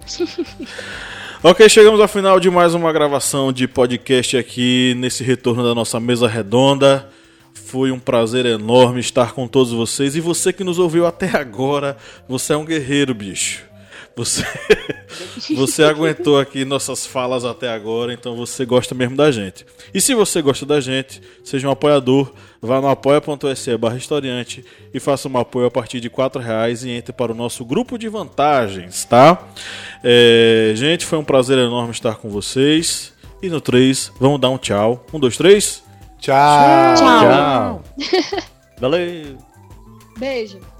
S2: *laughs*
S1: Ok, chegamos ao final de mais uma gravação de podcast aqui nesse retorno da nossa mesa redonda. Foi um prazer enorme estar com todos vocês e você que nos ouviu até agora, você é um guerreiro, bicho. Você, *laughs* você aguentou aqui nossas falas até agora, então você gosta mesmo da gente. E se você gosta da gente, seja um apoiador, vá no apoia.se barra historiante e faça um apoio a partir de R$ reais e entre para o nosso grupo de vantagens, tá? É, gente, foi um prazer enorme estar com vocês. E no 3, vamos dar um tchau. Um, dois, três.
S4: Tchau.
S3: Tchau. tchau.
S2: Valeu.
S3: Beijo.